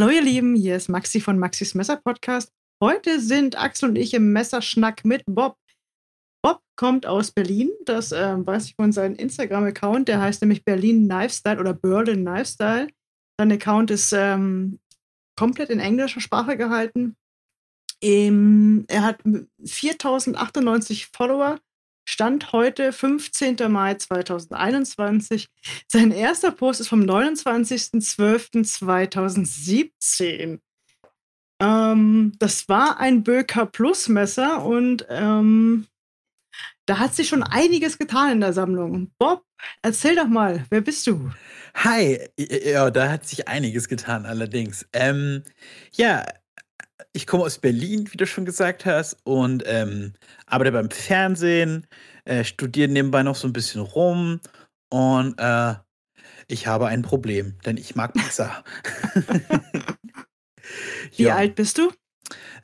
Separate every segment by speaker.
Speaker 1: Hallo ihr Lieben, hier ist Maxi von Maxis Messer Podcast. Heute sind Axel und ich im Messerschnack mit Bob. Bob kommt aus Berlin, das äh, weiß ich von seinem Instagram-Account, der heißt nämlich Berlin Knifestyle oder Berlin Knifestyle. Sein Account ist ähm, komplett in englischer Sprache gehalten. Ähm, er hat 4098 Follower Stand heute, 15. Mai 2021. Sein erster Post ist vom 29.12.2017. Ähm, das war ein Böker Plus Messer und ähm, da hat sich schon einiges getan in der Sammlung. Bob, erzähl doch mal, wer bist du?
Speaker 2: Hi, ja, da hat sich einiges getan, allerdings. Ähm, ja, ich komme aus Berlin, wie du schon gesagt hast, und ähm, arbeite beim Fernsehen, äh, studiere nebenbei noch so ein bisschen rum und äh, ich habe ein Problem, denn ich mag Pizza.
Speaker 1: wie ja. alt bist du?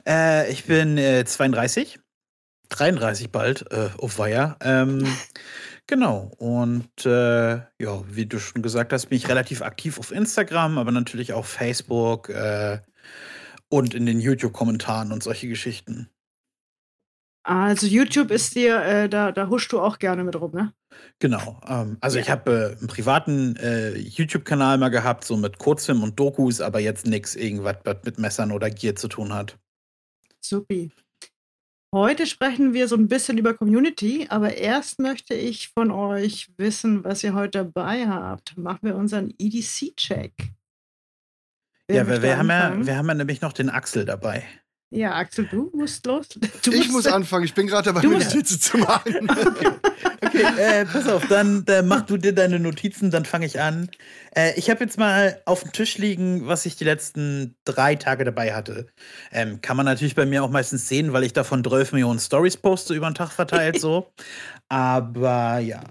Speaker 2: Äh, ich bin 32, äh, 33 bald, äh, auf Weiher. Ähm, Genau. Und äh, ja, wie du schon gesagt hast, bin ich relativ aktiv auf Instagram, aber natürlich auch Facebook, äh, und in den YouTube-Kommentaren und solche Geschichten.
Speaker 1: Also YouTube ist dir, äh, da, da huschst du auch gerne mit rum, ne?
Speaker 2: Genau. Ähm, also ja. ich habe äh, einen privaten äh, YouTube-Kanal mal gehabt, so mit Kurzfilm und Dokus, aber jetzt nichts irgendwas, was mit Messern oder Gear zu tun hat.
Speaker 1: Supi. Heute sprechen wir so ein bisschen über Community, aber erst möchte ich von euch wissen, was ihr heute dabei habt. Machen wir unseren EDC-Check.
Speaker 2: Ja, wir, wir haben ja, wir haben ja nämlich noch den Axel dabei.
Speaker 1: Ja, Axel, du musst los.
Speaker 3: Du ich muss anfangen. Ich bin gerade dabei, mir Notizen zu machen.
Speaker 2: okay, okay äh, pass auf, dann äh, mach du dir deine Notizen, dann fange ich an. Äh, ich habe jetzt mal auf dem Tisch liegen, was ich die letzten drei Tage dabei hatte. Ähm, kann man natürlich bei mir auch meistens sehen, weil ich davon 12 Millionen Stories poste über den Tag verteilt so. Aber ja.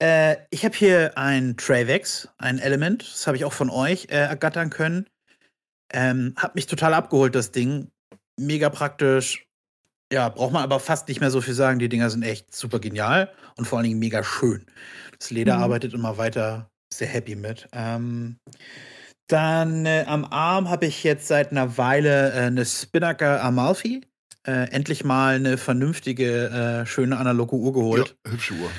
Speaker 2: Äh, ich habe hier ein Travex, ein Element. Das habe ich auch von euch äh, ergattern können. Ähm, hat mich total abgeholt, das Ding. Mega praktisch. Ja, braucht man aber fast nicht mehr so viel sagen. Die Dinger sind echt super genial und vor allen Dingen mega schön. Das Leder mhm. arbeitet immer weiter. Sehr happy mit. Ähm, dann äh, am Arm habe ich jetzt seit einer Weile äh, eine Spinnaker Amalfi. Äh, endlich mal eine vernünftige, äh, schöne analoge Uhr geholt.
Speaker 3: Ja, hübsche Uhr.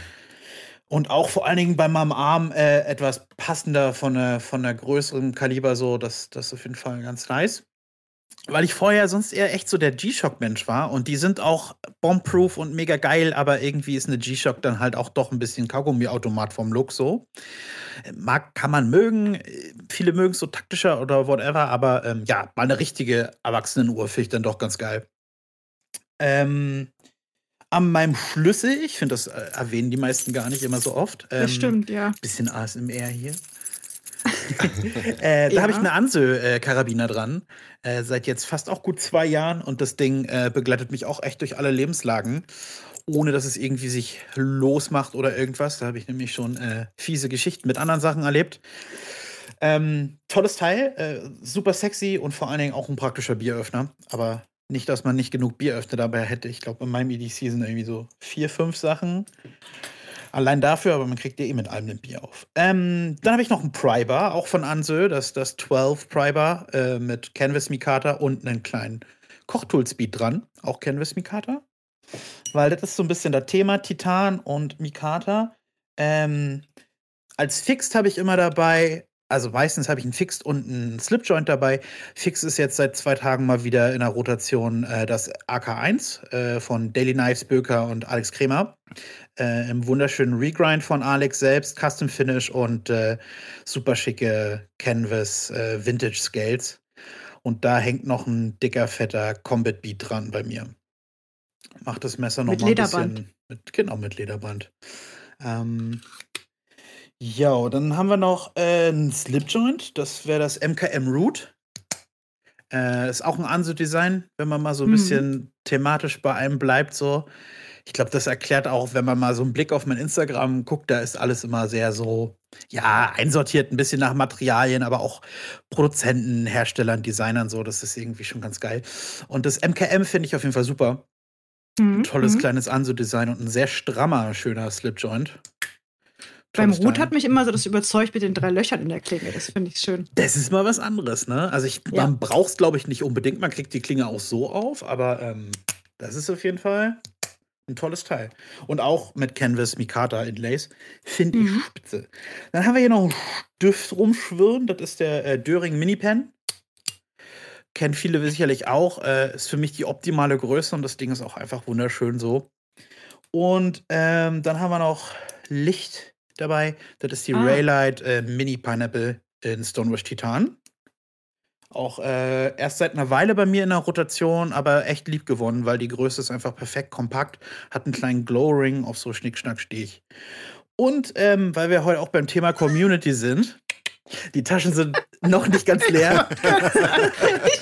Speaker 2: Und auch vor allen Dingen bei meinem Arm äh, etwas passender von der, von der größeren Kaliber, so, das, das ist auf jeden Fall ganz nice. Weil ich vorher sonst eher echt so der G-Shock-Mensch war und die sind auch bombproof und mega geil, aber irgendwie ist eine G-Shock dann halt auch doch ein bisschen Kaugummi-Automat vom Look so. Mag, kann man mögen, viele mögen es so taktischer oder whatever, aber ähm, ja, mal eine richtige Erwachsenenuhr finde ich dann doch ganz geil. Ähm, an meinem Schlüssel. Ich finde, das äh, erwähnen die meisten gar nicht immer so oft.
Speaker 1: Ähm, das stimmt, ja.
Speaker 2: Bisschen ASMR hier. äh, da ja. habe ich eine Ansö-Karabiner dran. Äh, seit jetzt fast auch gut zwei Jahren. Und das Ding äh, begleitet mich auch echt durch alle Lebenslagen. Ohne dass es irgendwie sich losmacht oder irgendwas. Da habe ich nämlich schon äh, fiese Geschichten mit anderen Sachen erlebt. Ähm, tolles Teil, äh, super sexy und vor allen Dingen auch ein praktischer Bieröffner. Aber nicht, dass man nicht genug Bieröffner dabei hätte. Ich glaube, in meinem EDC sind irgendwie so vier, fünf Sachen. Allein dafür, aber man kriegt ja eh mit allem ein Bier auf. Ähm, dann habe ich noch einen Prybar, auch von Ansö, das das 12 Prybar äh, mit Canvas Mikata und einen kleinen Kochtool-Speed dran, auch Canvas Mikata. Weil das ist so ein bisschen das Thema Titan und Mikata. Ähm, als Fixed habe ich immer dabei also meistens habe ich einen Fixed und einen Slipjoint dabei. Fixed ist jetzt seit zwei Tagen mal wieder in der Rotation äh, das AK1 äh, von Daily Knives Böker und Alex Kremer. Äh, Im wunderschönen Regrind von Alex selbst, Custom Finish und äh, super schicke Canvas äh, Vintage Scales. Und da hängt noch ein dicker, fetter Combat Beat dran bei mir. Macht das Messer noch mit mal ein Lederband. bisschen. Mit, genau, mit Lederband. Ähm, ja, dann haben wir noch äh, ein Slipjoint. Das wäre das MKM Root. Äh, ist auch ein Anso-Design, wenn man mal so ein mhm. bisschen thematisch bei einem bleibt. So. Ich glaube, das erklärt auch, wenn man mal so einen Blick auf mein Instagram guckt, da ist alles immer sehr so, ja, einsortiert, ein bisschen nach Materialien, aber auch Produzenten, Herstellern, Designern so. Das ist irgendwie schon ganz geil. Und das MKM finde ich auf jeden Fall super. Mhm. Ein tolles mhm. kleines Anso-Design und ein sehr strammer, schöner Slipjoint
Speaker 1: Beim Rut hat mich immer so das überzeugt mit den drei Löchern in der Klinge. Das finde ich schön.
Speaker 2: Das ist mal was anderes, ne? Also ich, ja. man braucht es, glaube ich, nicht unbedingt. Man kriegt die Klinge auch so auf, aber ähm, das ist auf jeden Fall ein tolles Teil. Und auch mit Canvas Mikata Inlays. Finde ich mhm. spitze. Dann haben wir hier noch einen Stift rumschwirren. Das ist der äh, Döring Mini Pen. Kennen viele sicherlich auch. Äh, ist für mich die optimale Größe und das Ding ist auch einfach wunderschön so. Und ähm, dann haben wir noch Licht dabei. Das ist die ah. Raylight äh, Mini Pineapple in Stonewash Titan. Auch äh, erst seit einer Weile bei mir in der Rotation, aber echt lieb gewonnen, weil die Größe ist einfach perfekt kompakt, hat einen kleinen Glow-Ring auf so Schnickschnack stich. Und ähm, weil wir heute auch beim Thema Community sind, die Taschen sind noch nicht ganz leer.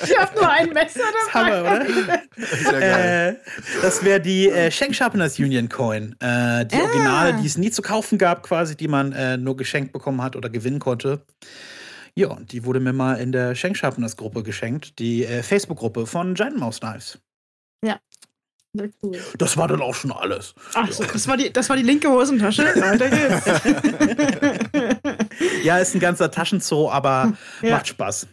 Speaker 1: ich habe nur ein Messer dabei. Das, Hammer,
Speaker 2: oder? Äh, das wäre die äh, Schenk Sharpeners Union Coin. Äh, die ah. Originale, die es nie zu kaufen gab, quasi, die man äh, nur geschenkt bekommen hat oder gewinnen konnte. Ja, und die wurde mir mal in der Schenkschaffners Gruppe geschenkt, die äh, Facebook-Gruppe von Giant Mouse Knives.
Speaker 1: Ja. Cool.
Speaker 2: Das war dann auch schon alles.
Speaker 1: Ach so, das war die, das war die linke Hosentasche. Weiter
Speaker 2: geht's. ja, ist ein ganzer Taschenzoo, aber ja. macht Spaß.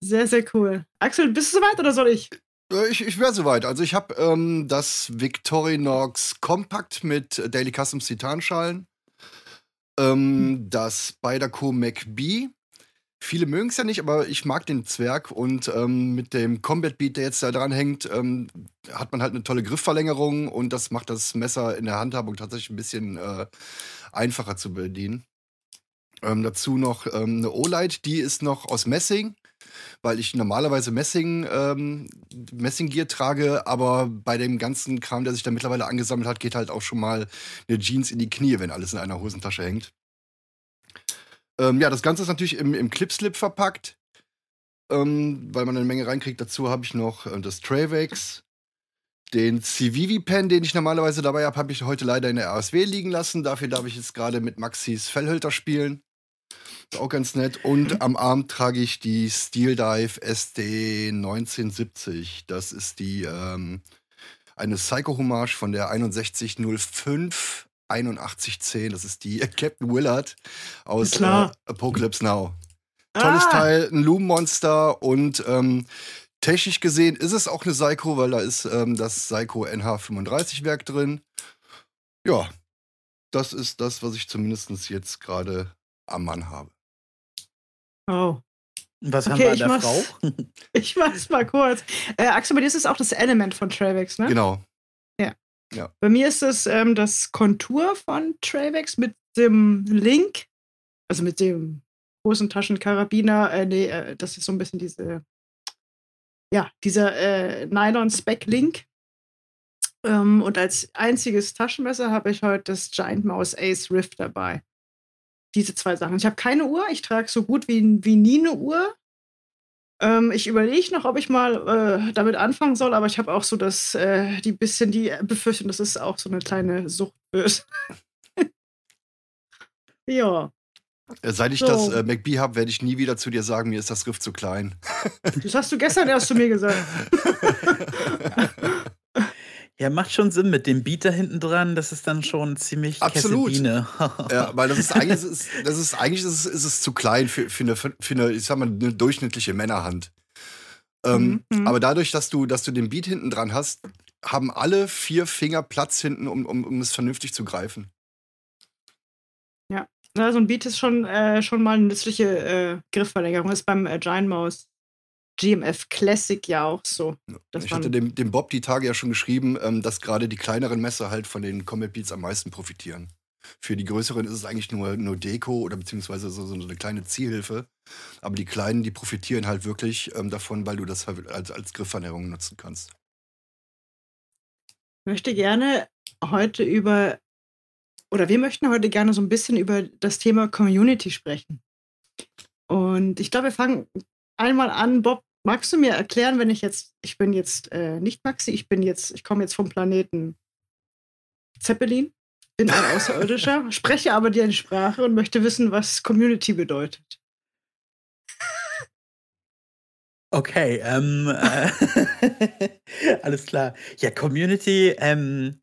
Speaker 1: Sehr, sehr cool. Axel, bist du soweit oder soll ich?
Speaker 3: Äh, ich, ich wäre soweit. Also ich habe ähm, das Victorinox Compact mit Daily Customs Titanschalen ähm, das Spyderco McBee. Viele mögen es ja nicht, aber ich mag den Zwerg und ähm, mit dem Combat Beat, der jetzt da dran hängt, ähm, hat man halt eine tolle Griffverlängerung und das macht das Messer in der Handhabung tatsächlich ein bisschen äh, einfacher zu bedienen. Ähm, dazu noch ähm, eine O-Light, die ist noch aus Messing weil ich normalerweise Messing, ähm, Messinggear trage, aber bei dem ganzen Kram, der sich da mittlerweile angesammelt hat, geht halt auch schon mal eine Jeans in die Knie, wenn alles in einer Hosentasche hängt. Ähm, ja, das Ganze ist natürlich im, im Clipslip verpackt, ähm, weil man eine Menge reinkriegt. Dazu habe ich noch äh, das Travex. Den Civivi-Pen, den ich normalerweise dabei habe, habe ich heute leider in der RSW liegen lassen. Dafür darf ich jetzt gerade mit Maxis Fellhölter spielen. Ist auch ganz nett. Und mhm. am Arm trage ich die Steel Dive SD 1970. Das ist die ähm, eine Psycho-Hommage von der 6105 8110. Das ist die Captain Willard aus äh, Apocalypse Now. Tolles ah. Teil, ein Loom-Monster und ähm, technisch gesehen ist es auch eine Psycho, weil da ist ähm, das Psycho NH35-Werk drin. Ja, das ist das, was ich zumindest jetzt gerade am Mann habe.
Speaker 1: Oh.
Speaker 2: Was okay, haben wir an der Frau?
Speaker 1: ich mach's mal kurz. Äh, Axel, bei dir ist es auch das Element von Travex, ne?
Speaker 3: Genau.
Speaker 1: Ja. Bei mir ist es ähm, das Kontur von Travex mit dem Link, also mit dem großen Taschenkarabiner. Äh, nee, äh, das ist so ein bisschen diese, ja, dieser äh, Nylon-Spec-Link. Ähm, und als einziges Taschenmesser habe ich heute das Giant Mouse Ace Rift dabei diese zwei Sachen. Ich habe keine Uhr, ich trage so gut wie, wie nie eine Uhr. Ähm, ich überlege noch, ob ich mal äh, damit anfangen soll, aber ich habe auch so das, äh, die bisschen die Befürchtung, dass es auch so eine kleine Sucht wird. ja.
Speaker 3: Äh, seit ich so. das äh, MacBee habe, werde ich nie wieder zu dir sagen, mir ist das Riff zu klein.
Speaker 1: Das hast du gestern erst zu mir gesagt.
Speaker 2: Ja, macht schon Sinn mit dem Beat da hinten dran. Das ist dann schon ziemlich
Speaker 3: Absolut. ja, weil das ist eigentlich, das ist, das ist, eigentlich ist es, ist es zu klein für, für, eine, für eine, ich sag mal, eine durchschnittliche Männerhand. Ähm, mhm. Aber dadurch, dass du, dass du den Beat hinten dran hast, haben alle vier Finger Platz hinten, um, um, um es vernünftig zu greifen.
Speaker 1: Ja, so ein Beat ist schon, äh, schon mal eine nützliche äh, Griffverlängerung. Das ist beim äh, Giant Mouse GMF Classic ja auch so.
Speaker 3: ich hatte dem, dem, Bob die Tage ja schon geschrieben, ähm, dass gerade die kleineren Messer halt von den Comet Beats am meisten profitieren. Für die größeren ist es eigentlich nur, nur Deko oder beziehungsweise so, so eine kleine Zielhilfe. Aber die kleinen, die profitieren halt wirklich ähm, davon, weil du das halt als, als Griffvernährung nutzen kannst.
Speaker 1: Ich möchte gerne heute über, oder wir möchten heute gerne so ein bisschen über das Thema Community sprechen. Und ich glaube, wir fangen einmal an, Bob, magst du mir erklären, wenn ich jetzt, ich bin jetzt äh, nicht Maxi, ich bin jetzt, ich komme jetzt vom Planeten Zeppelin, bin ein Außerirdischer, spreche aber die Sprache und möchte wissen, was Community bedeutet.
Speaker 2: Okay, ähm, äh, alles klar. Ja, Community, ähm,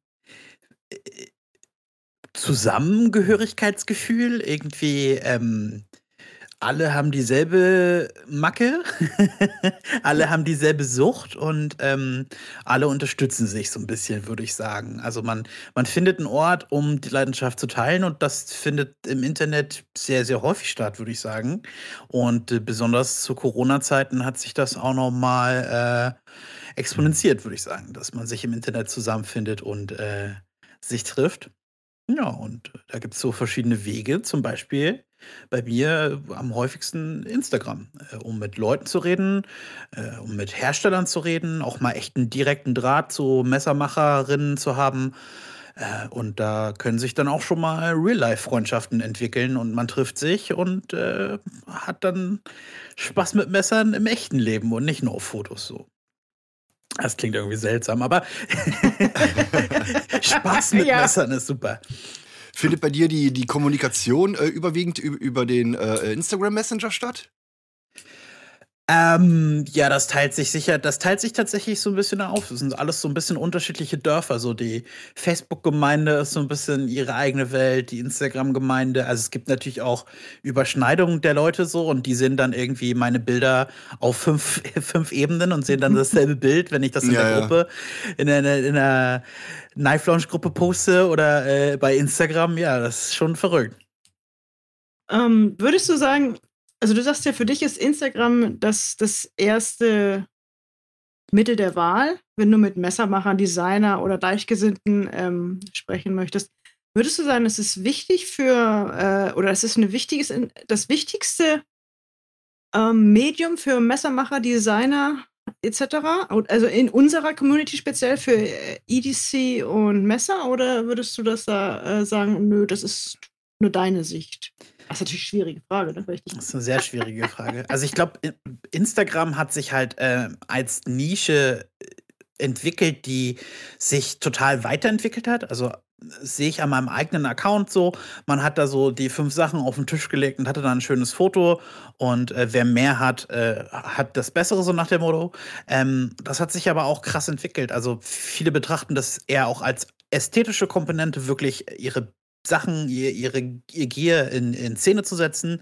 Speaker 2: Zusammengehörigkeitsgefühl, irgendwie, ähm, alle haben dieselbe Macke, alle haben dieselbe Sucht und ähm, alle unterstützen sich so ein bisschen, würde ich sagen. Also man, man findet einen Ort, um die Leidenschaft zu teilen und das findet im Internet sehr, sehr häufig statt, würde ich sagen. Und äh, besonders zu Corona-Zeiten hat sich das auch noch mal äh, exponentiert, würde ich sagen, dass man sich im Internet zusammenfindet und äh, sich trifft. Ja, und da gibt es so verschiedene Wege, zum Beispiel bei mir am häufigsten Instagram, äh, um mit Leuten zu reden, äh, um mit Herstellern zu reden, auch mal echt einen direkten Draht zu Messermacherinnen zu haben. Äh, und da können sich dann auch schon mal Real-Life-Freundschaften entwickeln und man trifft sich und äh, hat dann Spaß mit Messern im echten Leben und nicht nur auf Fotos so. Das klingt irgendwie seltsam, aber Spaß mit ja. Messern ist super.
Speaker 3: Findet bei dir die, die Kommunikation äh, überwiegend über den äh, Instagram Messenger statt?
Speaker 2: Ähm, ja, das teilt sich sicher, das teilt sich tatsächlich so ein bisschen auf. Das sind alles so ein bisschen unterschiedliche Dörfer. So die Facebook-Gemeinde ist so ein bisschen ihre eigene Welt, die Instagram-Gemeinde. Also es gibt natürlich auch Überschneidungen der Leute so und die sehen dann irgendwie meine Bilder auf fünf, fünf Ebenen und sehen dann dasselbe Bild, wenn ich das in ja, der Gruppe, in einer, in einer Knife Launch Gruppe poste oder äh, bei Instagram. Ja, das ist schon verrückt.
Speaker 1: Ähm, würdest du sagen, also du sagst ja, für dich ist Instagram das, das erste Mittel der Wahl, wenn du mit Messermachern, Designer oder Gleichgesinnten ähm, sprechen möchtest. Würdest du sagen, es ist wichtig für, äh, oder es ist ein wichtiges, das wichtigste ähm, Medium für Messermacher, Designer etc.? Also in unserer Community speziell für äh, EDC und Messer? Oder würdest du das da äh, sagen, nö, das ist nur deine Sicht? Das ist natürlich eine schwierige Frage. Ne?
Speaker 2: Das ist eine sehr schwierige Frage. Also ich glaube, Instagram hat sich halt äh, als Nische äh, entwickelt, die sich total weiterentwickelt hat. Also sehe ich an meinem eigenen Account so. Man hat da so die fünf Sachen auf den Tisch gelegt und hatte dann ein schönes Foto. Und äh, wer mehr hat, äh, hat das Bessere, so nach dem Motto. Ähm, das hat sich aber auch krass entwickelt. Also viele betrachten das eher auch als ästhetische Komponente, wirklich ihre Sachen, ihr, ihre, ihr Gier in, in Szene zu setzen.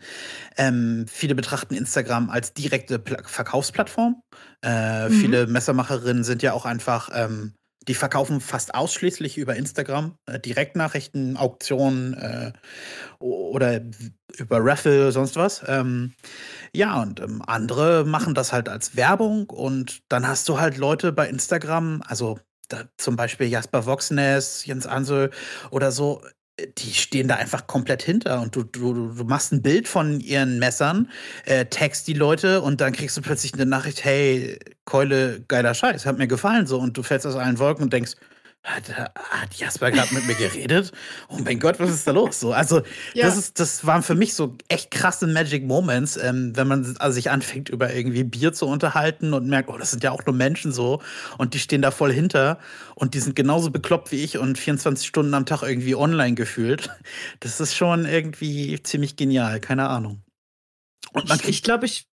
Speaker 2: Ähm, viele betrachten Instagram als direkte Pla Verkaufsplattform. Äh, mhm. Viele Messermacherinnen sind ja auch einfach, ähm, die verkaufen fast ausschließlich über Instagram, äh, Direktnachrichten, Auktionen äh, oder über Raffle, sonst was. Ähm, ja, und ähm, andere machen das halt als Werbung und dann hast du halt Leute bei Instagram, also da, zum Beispiel Jasper Voxness, Jens Ansel oder so, die stehen da einfach komplett hinter und du, du, du machst ein Bild von ihren Messern, äh, tagst die Leute und dann kriegst du plötzlich eine Nachricht, hey, Keule, geiler Scheiß, hat mir gefallen so. Und du fällst aus allen Wolken und denkst, hat, hat Jasper gerade mit mir geredet? Oh mein Gott, was ist da los? So, also, ja. das, ist, das waren für mich so echt krasse Magic Moments, ähm, wenn man also sich anfängt, über irgendwie Bier zu unterhalten und merkt, oh, das sind ja auch nur Menschen so und die stehen da voll hinter und die sind genauso bekloppt wie ich und 24 Stunden am Tag irgendwie online gefühlt. Das ist schon irgendwie ziemlich genial, keine Ahnung.
Speaker 1: Und man ich glaube, ich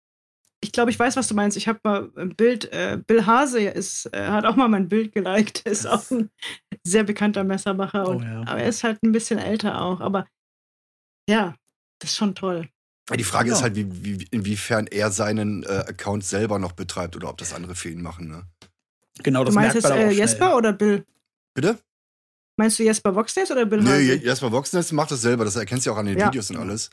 Speaker 1: glaube, ich weiß, was du meinst. Ich habe mal ein Bild, äh, Bill Hase ist, äh, hat auch mal mein Bild geliked. Ist auch ein sehr bekannter Messermacher. Und, oh, ja. Aber er ist halt ein bisschen älter auch. Aber ja, das ist schon toll.
Speaker 3: Die Frage ja. ist halt, wie, wie, inwiefern er seinen äh, Account selber noch betreibt oder ob das andere für ihn machen. Ne?
Speaker 1: Genau, das du meinst merkt jetzt, äh, Jesper oder Bill?
Speaker 3: Bitte?
Speaker 1: Meinst du Jesper Voxnest oder Bill
Speaker 3: Nee, Jesper Voxnest macht das selber, das erkennst du ja auch an den ja. Videos und alles.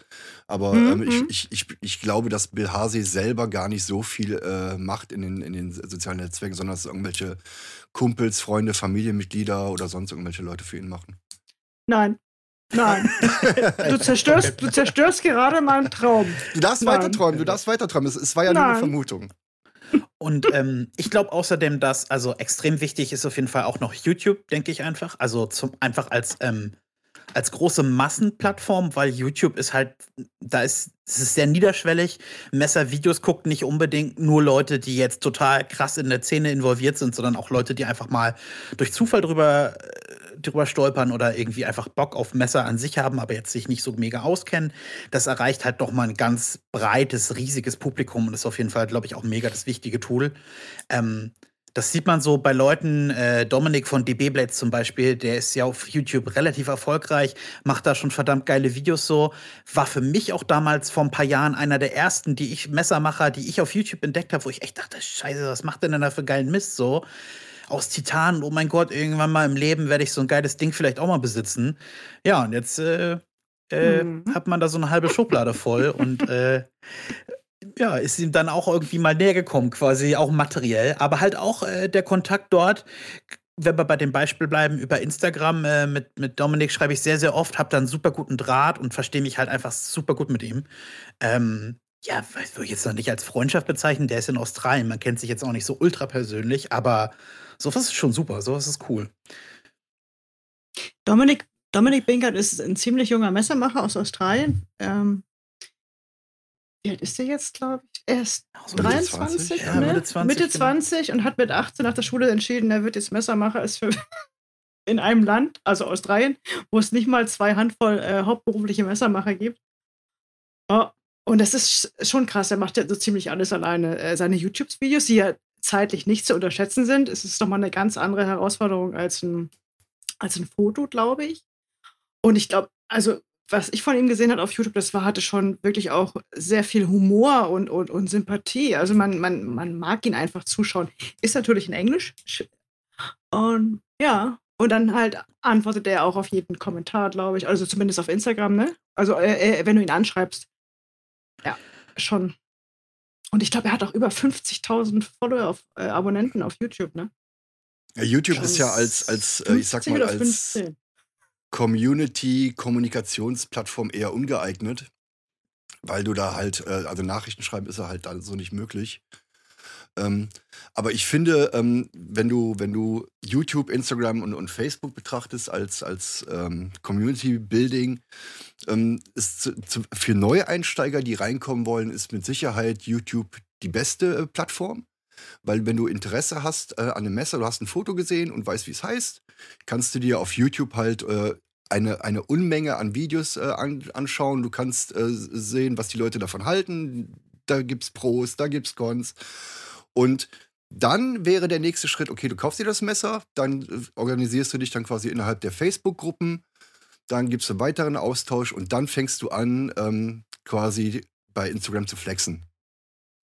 Speaker 3: Aber mhm. ähm, ich, mhm. ich, ich, ich glaube, dass Bill Hase selber gar nicht so viel äh, macht in den, in den sozialen Netzwerken, sondern dass irgendwelche Kumpels, Freunde, Familienmitglieder oder sonst irgendwelche Leute für ihn machen.
Speaker 1: Nein. Nein. du, zerstörst, du zerstörst gerade meinen Traum.
Speaker 3: Du darfst Nein. weiter träumen, du darfst weiter träumen. Es, es war ja Nein. nur eine Vermutung.
Speaker 2: Und ähm, ich glaube außerdem, dass also extrem wichtig ist auf jeden Fall auch noch YouTube, denke ich einfach. Also zum, einfach als, ähm, als große Massenplattform, weil YouTube ist halt, da ist es ist sehr niederschwellig. Messervideos gucken nicht unbedingt nur Leute, die jetzt total krass in der Szene involviert sind, sondern auch Leute, die einfach mal durch Zufall drüber äh, drüber stolpern oder irgendwie einfach Bock auf Messer an sich haben, aber jetzt sich nicht so mega auskennen. Das erreicht halt doch mal ein ganz breites, riesiges Publikum und ist auf jeden Fall, glaube ich, auch mega das wichtige Tool. Ähm, Das sieht man so bei Leuten, äh, Dominik von DB Blades zum Beispiel, der ist ja auf YouTube relativ erfolgreich, macht da schon verdammt geile Videos so. War für mich auch damals vor ein paar Jahren einer der ersten, die ich, Messermacher, die ich auf YouTube entdeckt habe, wo ich echt dachte, scheiße, was macht denn da für geilen Mist so? Aus Titan, oh mein Gott, irgendwann mal im Leben werde ich so ein geiles Ding vielleicht auch mal besitzen. Ja, und jetzt äh, äh, mhm. hat man da so eine halbe Schublade voll und äh, ja, ist ihm dann auch irgendwie mal näher gekommen, quasi auch materiell, aber halt auch äh, der Kontakt dort. Wenn wir bei dem Beispiel bleiben, über Instagram äh, mit, mit Dominik schreibe ich sehr, sehr oft, habe dann super guten Draht und verstehe mich halt einfach super gut mit ihm. Ähm, ja, würde ich jetzt noch nicht als Freundschaft bezeichnen, der ist in Australien, man kennt sich jetzt auch nicht so ultra persönlich, aber sowas ist schon super, sowas ist cool.
Speaker 1: Dominik, Dominik Binkert ist ein ziemlich junger Messermacher aus Australien. Ähm, wie alt ist der jetzt, glaube ich? Er ist so 23, ja, ne? Mitte 20, Mitte 20 genau. und hat mit 18 nach der Schule entschieden, er wird jetzt Messermacher, ist für in einem Land, also Australien, wo es nicht mal zwei Handvoll äh, hauptberufliche Messermacher gibt. Oh, und das ist schon krass, er macht ja so ziemlich alles alleine. Äh, seine YouTube-Videos, die ja zeitlich nicht zu unterschätzen sind, es ist nochmal eine ganz andere Herausforderung als ein, als ein Foto, glaube ich. Und ich glaube, also was ich von ihm gesehen habe auf YouTube, das war, hatte schon wirklich auch sehr viel Humor und, und, und Sympathie. Also man, man, man mag ihn einfach zuschauen. Ist natürlich in Englisch. Und ja, und dann halt antwortet er auch auf jeden Kommentar, glaube ich. Also zumindest auf Instagram, ne? Also äh, wenn du ihn anschreibst. Ja, schon. Und ich glaube, er hat auch über 50.000 Follower, auf, äh, Abonnenten auf YouTube, ne?
Speaker 3: Ja, YouTube ist ja als, als äh, ich sag mal, als, 15. Community-Kommunikationsplattform eher ungeeignet, weil du da halt, äh, also Nachrichten schreiben ist ja halt da so nicht möglich. Ähm, aber ich finde, ähm, wenn du, wenn du YouTube, Instagram und, und Facebook betrachtest als, als ähm, Community Building, ähm, ist zu, zu, für Neueinsteiger, die reinkommen wollen, ist mit Sicherheit YouTube die beste äh, Plattform. Weil wenn du Interesse hast äh, an einem Messer, du hast ein Foto gesehen und weißt, wie es heißt, kannst du dir auf YouTube halt äh, eine, eine Unmenge an Videos äh, an, anschauen. Du kannst äh, sehen, was die Leute davon halten. Da gibt es Pros, da gibt es Cons. Und dann wäre der nächste Schritt, okay, du kaufst dir das Messer, dann äh, organisierst du dich dann quasi innerhalb der Facebook-Gruppen, dann gibt es einen weiteren Austausch und dann fängst du an, ähm, quasi bei Instagram zu flexen.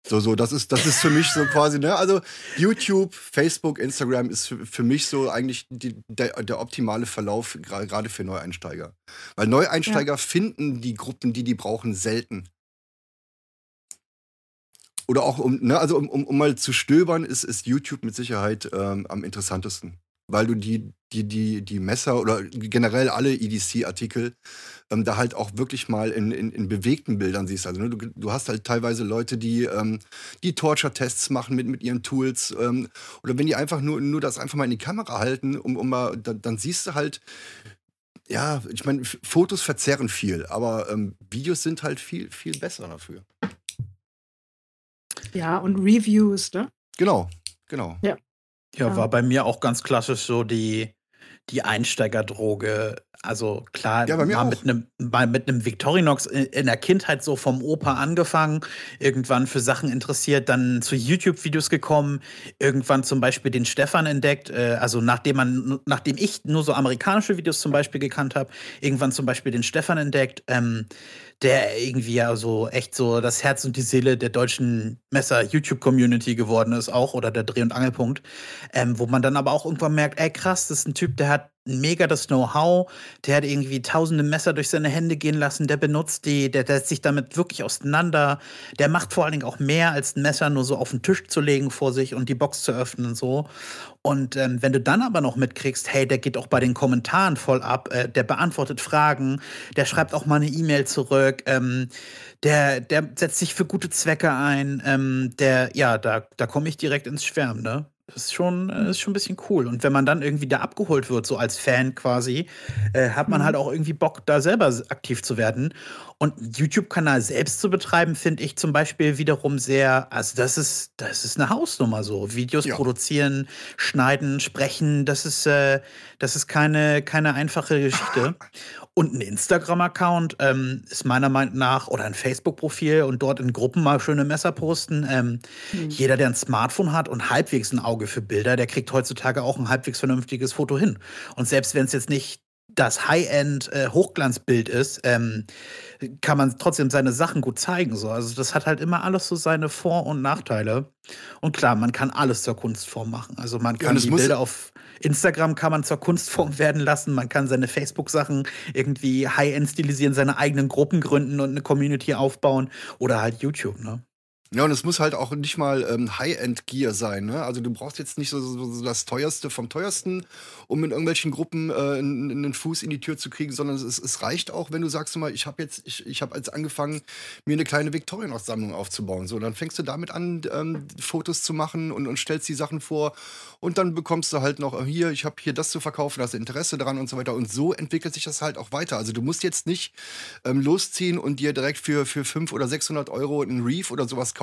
Speaker 3: So, so, das ist, das ist für mich so quasi, ne? Also YouTube, Facebook, Instagram ist für, für mich so eigentlich die, der, der optimale Verlauf, gerade für Neueinsteiger. Weil Neueinsteiger ja. finden die Gruppen, die die brauchen, selten. Oder auch, um, ne, also um, um, um mal zu stöbern, ist, ist YouTube mit Sicherheit ähm, am interessantesten weil du die, die, die, die Messer oder generell alle EDC-Artikel ähm, da halt auch wirklich mal in, in, in bewegten Bildern siehst. Also ne, du, du hast halt teilweise Leute, die, ähm, die Torture-Tests machen mit, mit ihren Tools. Ähm, oder wenn die einfach nur, nur das einfach mal in die Kamera halten, um, um mal, dann, dann siehst du halt, ja, ich meine, Fotos verzerren viel, aber ähm, Videos sind halt viel, viel besser dafür.
Speaker 1: Ja, und Reviews, ne?
Speaker 3: Genau, genau.
Speaker 2: Ja. Ja, war bei mir auch ganz klassisch so die, die Einsteigerdroge. Also klar, ja, mal mit einem mit einem Victorinox in, in, der Kindheit so vom Opa angefangen, irgendwann für Sachen interessiert, dann zu YouTube-Videos gekommen, irgendwann zum Beispiel den Stefan entdeckt, äh, also nachdem man, nachdem ich nur so amerikanische Videos zum Beispiel gekannt habe, irgendwann zum Beispiel den Stefan entdeckt. Ähm, der irgendwie ja so echt so das Herz und die Seele der deutschen Messer-YouTube-Community geworden ist, auch oder der Dreh- und Angelpunkt, ähm, wo man dann aber auch irgendwann merkt, ey krass, das ist ein Typ, der hat mega das Know-how, der hat irgendwie tausende Messer durch seine Hände gehen lassen, der benutzt die, der, setzt sich damit wirklich auseinander, der macht vor allen Dingen auch mehr als ein Messer nur so auf den Tisch zu legen vor sich und die Box zu öffnen und so. Und ähm, wenn du dann aber noch mitkriegst, hey, der geht auch bei den Kommentaren voll ab, äh, der beantwortet Fragen, der schreibt auch mal eine E-Mail zurück, ähm, der, der setzt sich für gute Zwecke ein, ähm, der, ja, da, da komme ich direkt ins Schwärmen, ne? Das ist schon, äh, ist schon ein bisschen cool. Und wenn man dann irgendwie da abgeholt wird, so als Fan quasi, äh, hat man mhm. halt auch irgendwie Bock, da selber aktiv zu werden. Und einen YouTube-Kanal selbst zu betreiben, finde ich zum Beispiel wiederum sehr, also das ist, das ist eine Hausnummer so. Videos ja. produzieren, schneiden, sprechen, das ist, äh, das ist keine, keine einfache Geschichte. Und ein Instagram-Account ähm, ist meiner Meinung nach oder ein Facebook-Profil und dort in Gruppen mal schöne Messer posten. Ähm, mhm. Jeder, der ein Smartphone hat und halbwegs ein Auge Auge für Bilder, der kriegt heutzutage auch ein halbwegs vernünftiges Foto hin. Und selbst wenn es jetzt nicht das High-End-Hochglanzbild äh, ist, ähm, kann man trotzdem seine Sachen gut zeigen. So. Also das hat halt immer alles so seine Vor- und Nachteile. Und klar, man kann alles zur Kunstform machen. Also man kann ja, die Bilder auf Instagram kann man zur Kunstform werden lassen. Man kann seine Facebook-Sachen irgendwie High-End stilisieren, seine eigenen Gruppen gründen und eine Community aufbauen oder halt YouTube. Ne?
Speaker 3: Ja, und es muss halt auch nicht mal ähm, High-End-Gear sein. Ne? Also du brauchst jetzt nicht so, so, so, das teuerste vom teuersten, um in irgendwelchen Gruppen äh, einen Fuß in die Tür zu kriegen, sondern es, es reicht auch, wenn du sagst mal, ich habe jetzt, ich, ich habe jetzt angefangen, mir eine kleine Victorinox-Sammlung aufzubauen. So, dann fängst du damit an, ähm, Fotos zu machen und, und stellst die Sachen vor und dann bekommst du halt noch äh, hier, ich habe hier das zu verkaufen, hast Interesse daran und so weiter. Und so entwickelt sich das halt auch weiter. Also du musst jetzt nicht ähm, losziehen und dir direkt für, für 500 oder 600 Euro einen Reef oder sowas kaufen,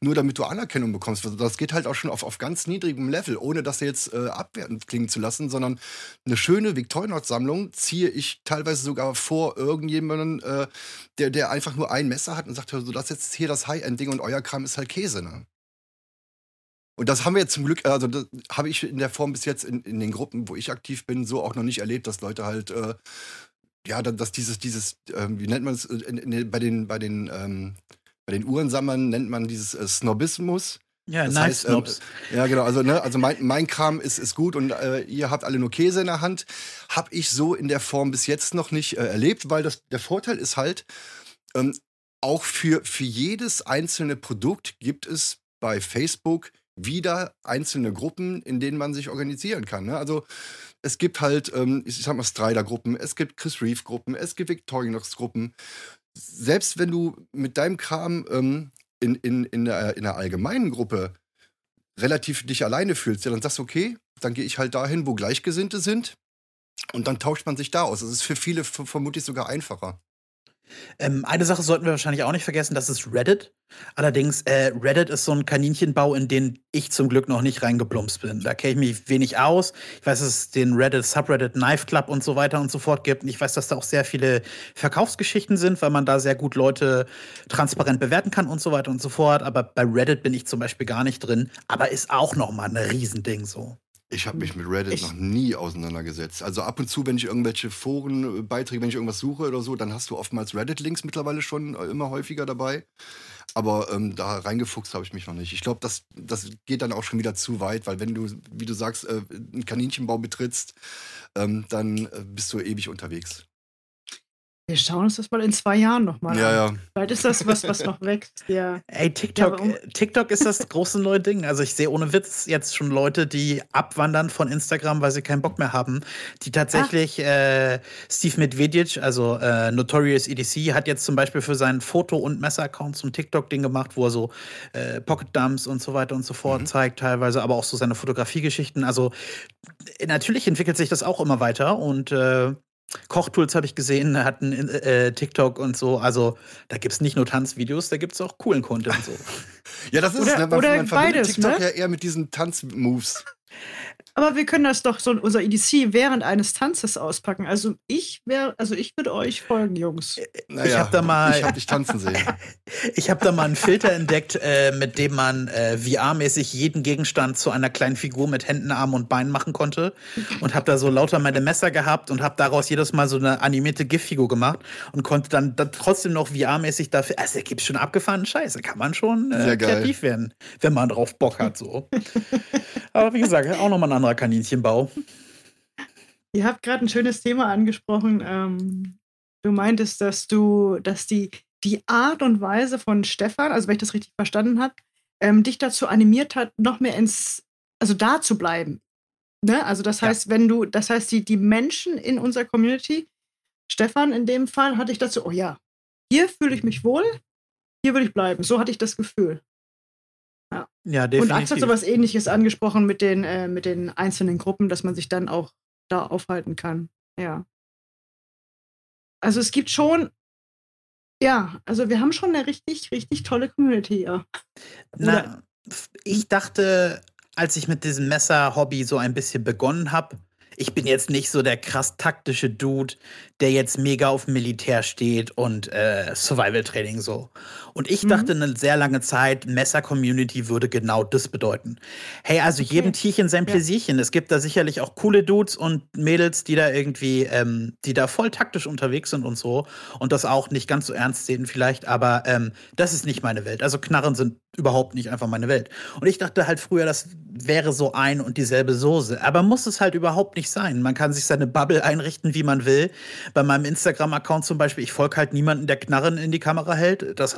Speaker 3: nur damit du Anerkennung bekommst. Also das geht halt auch schon auf, auf ganz niedrigem Level, ohne das jetzt äh, abwertend klingen zu lassen, sondern eine schöne Victorinox-Sammlung ziehe ich teilweise sogar vor irgendjemanden, äh, der, der einfach nur ein Messer hat und sagt, so, das ist jetzt hier das High-End-Ding und euer Kram ist halt Käse, ne? Und das haben wir jetzt zum Glück, also das habe ich in der Form bis jetzt in, in den Gruppen, wo ich aktiv bin, so auch noch nicht erlebt, dass Leute halt, äh, ja, dass dieses, dieses, äh, wie nennt man es, äh, bei den, bei den, ähm, bei den Uhrensammlern nennt man dieses äh, Snobismus.
Speaker 2: Ja, das nice heißt, Snobs.
Speaker 3: Ähm, ja, genau. Also, ne, also mein, mein Kram ist, ist gut und äh, ihr habt alle nur Käse in der Hand. Habe ich so in der Form bis jetzt noch nicht äh, erlebt, weil das, der Vorteil ist halt, ähm, auch für, für jedes einzelne Produkt gibt es bei Facebook wieder einzelne Gruppen, in denen man sich organisieren kann. Ne? Also es gibt halt, ähm, ich sag mal, Strider-Gruppen, es gibt Chris Reeve-Gruppen, es gibt Victorinox-Gruppen. Selbst wenn du mit deinem Kram ähm, in, in, in, der, in der allgemeinen Gruppe relativ dich alleine fühlst, ja, dann sagst du, okay, dann gehe ich halt dahin, wo Gleichgesinnte sind. Und dann tauscht man sich da aus. Das ist für viele vermutlich sogar einfacher.
Speaker 2: Ähm, eine Sache sollten wir wahrscheinlich auch nicht vergessen, das ist Reddit. Allerdings, äh, Reddit ist so ein Kaninchenbau, in den ich zum Glück noch nicht reingeplumpst bin. Da kenne ich mich wenig aus. Ich weiß, dass es den Reddit, Subreddit, Knife Club und so weiter und so fort gibt. Und ich weiß, dass da auch sehr viele Verkaufsgeschichten sind, weil man da sehr gut Leute transparent bewerten kann und so weiter und so fort. Aber bei Reddit bin ich zum Beispiel gar nicht drin. Aber ist auch noch mal ein Riesending so.
Speaker 3: Ich habe mich mit Reddit ich noch nie auseinandergesetzt. Also ab und zu, wenn ich irgendwelche Forenbeiträge, wenn ich irgendwas suche oder so, dann hast du oftmals Reddit-Links mittlerweile schon äh, immer häufiger dabei. Aber ähm, da reingefuchst habe ich mich noch nicht. Ich glaube, das, das geht dann auch schon wieder zu weit, weil wenn du, wie du sagst, äh, einen Kaninchenbau betrittst, ähm, dann äh, bist du ewig unterwegs.
Speaker 1: Wir schauen uns das mal in zwei Jahren nochmal
Speaker 3: ja, an. Ja.
Speaker 1: Vielleicht ist das was, was noch wächst. Ja.
Speaker 2: Ey, TikTok, ja, TikTok ist das große neue Ding. Also ich sehe ohne Witz jetzt schon Leute, die abwandern von Instagram, weil sie keinen Bock mehr haben. Die tatsächlich, äh, Steve Medvedic, also äh, Notorious EDC, hat jetzt zum Beispiel für seinen Foto- und Messer-Account zum TikTok-Ding gemacht, wo er so äh, Pocket-Dumps und so weiter und so fort mhm. zeigt, teilweise, aber auch so seine Fotografiegeschichten. Also natürlich entwickelt sich das auch immer weiter und äh, Kochtools habe ich gesehen, hatten äh, TikTok und so. Also da gibt es nicht nur Tanzvideos, da gibt es auch coolen Content. So.
Speaker 3: ja, das ist
Speaker 1: oder,
Speaker 3: es. Ne?
Speaker 1: Man, oder man beides,
Speaker 3: TikTok
Speaker 1: ne?
Speaker 3: ja eher mit diesen Tanzmoves.
Speaker 1: Aber wir können das doch so unser EDC während eines Tanzes auspacken. Also ich wäre, also ich würde euch folgen, Jungs.
Speaker 3: Naja, ich habe da mal, ich habe dich tanzen sehen.
Speaker 2: ich habe da mal einen Filter entdeckt, äh, mit dem man äh, VR-mäßig jeden Gegenstand zu einer kleinen Figur mit Händen, Armen und Beinen machen konnte und habe da so lauter meine Messer gehabt und habe daraus jedes Mal so eine animierte GIF-Figur gemacht und konnte dann, dann trotzdem noch VR-mäßig dafür. Also gibt schon abgefahrenen Scheiße, kann man schon äh, kreativ werden, wenn man drauf Bock hat so. Aber wie gesagt, auch nochmal ein anderer Kaninchenbau.
Speaker 1: Ihr habt gerade ein schönes Thema angesprochen. Ähm, du meintest, dass du, dass die, die Art und Weise von Stefan, also wenn ich das richtig verstanden habe, ähm, dich dazu animiert hat, noch mehr ins, also da zu bleiben. Ne? Also das heißt, ja. wenn du, das heißt, die, die Menschen in unserer Community, Stefan in dem Fall, hatte ich dazu, oh ja, hier fühle ich mich wohl, hier würde ich bleiben. So hatte ich das Gefühl. Ja, ja definitiv. Und Axel hat sowas ähnliches angesprochen mit den, äh, mit den einzelnen Gruppen, dass man sich dann auch da aufhalten kann. Ja. Also es gibt schon, ja, also wir haben schon eine richtig, richtig tolle Community, ja.
Speaker 2: Na, ich dachte, als ich mit diesem Messer-Hobby so ein bisschen begonnen habe, ich bin jetzt nicht so der krass taktische Dude, der jetzt mega auf Militär steht und äh, Survival-Training so. Und ich mhm. dachte eine sehr lange Zeit, Messer-Community würde genau das bedeuten. Hey, also okay. jedem Tierchen sein Pläsierchen. Ja. Es gibt da sicherlich auch coole Dudes und Mädels, die da irgendwie, ähm, die da voll taktisch unterwegs sind und so und das auch nicht ganz so ernst sehen vielleicht, aber ähm, das ist nicht meine Welt. Also Knarren sind überhaupt nicht einfach meine Welt. Und ich dachte halt früher, das wäre so ein und dieselbe Soße. Aber muss es halt überhaupt nicht sein. Man kann sich seine Bubble einrichten, wie man will. Bei meinem Instagram-Account zum Beispiel, ich folge halt niemanden, der Knarren in die Kamera hält. Das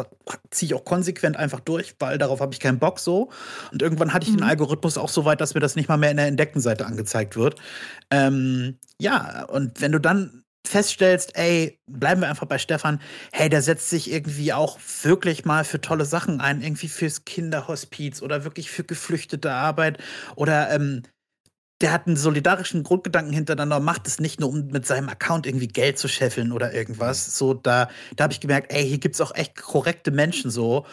Speaker 2: ziehe ich auch konsequent einfach durch, weil darauf habe ich keinen Bock so. Und irgendwann hatte ich mhm. den Algorithmus auch so weit, dass mir das nicht mal mehr in der entdeckten Seite angezeigt wird. Ähm, ja, und wenn du dann feststellst, ey, bleiben wir einfach bei Stefan, hey, der setzt sich irgendwie auch wirklich mal für tolle Sachen ein, irgendwie fürs Kinderhospiz oder wirklich für geflüchtete Arbeit oder ähm, der hat einen solidarischen Grundgedanken hintereinander, macht es nicht nur, um mit seinem Account irgendwie Geld zu scheffeln oder irgendwas. So, da, da habe ich gemerkt, ey, hier gibt es auch echt korrekte Menschen so.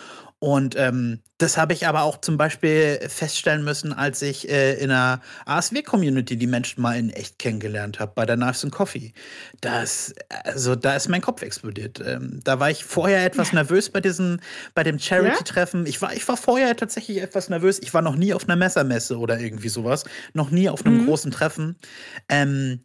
Speaker 2: Und ähm, das habe ich aber auch zum Beispiel feststellen müssen, als ich äh, in einer ASW-Community die Menschen mal in echt kennengelernt habe, bei der Knives and Coffee. Das, also da ist mein Kopf explodiert. Ähm, da war ich vorher etwas nervös bei diesen, bei dem Charity-Treffen. Ich war, ich war vorher tatsächlich etwas nervös. Ich war noch nie auf einer Messermesse oder irgendwie sowas. Noch nie auf einem mhm. großen Treffen. Ähm,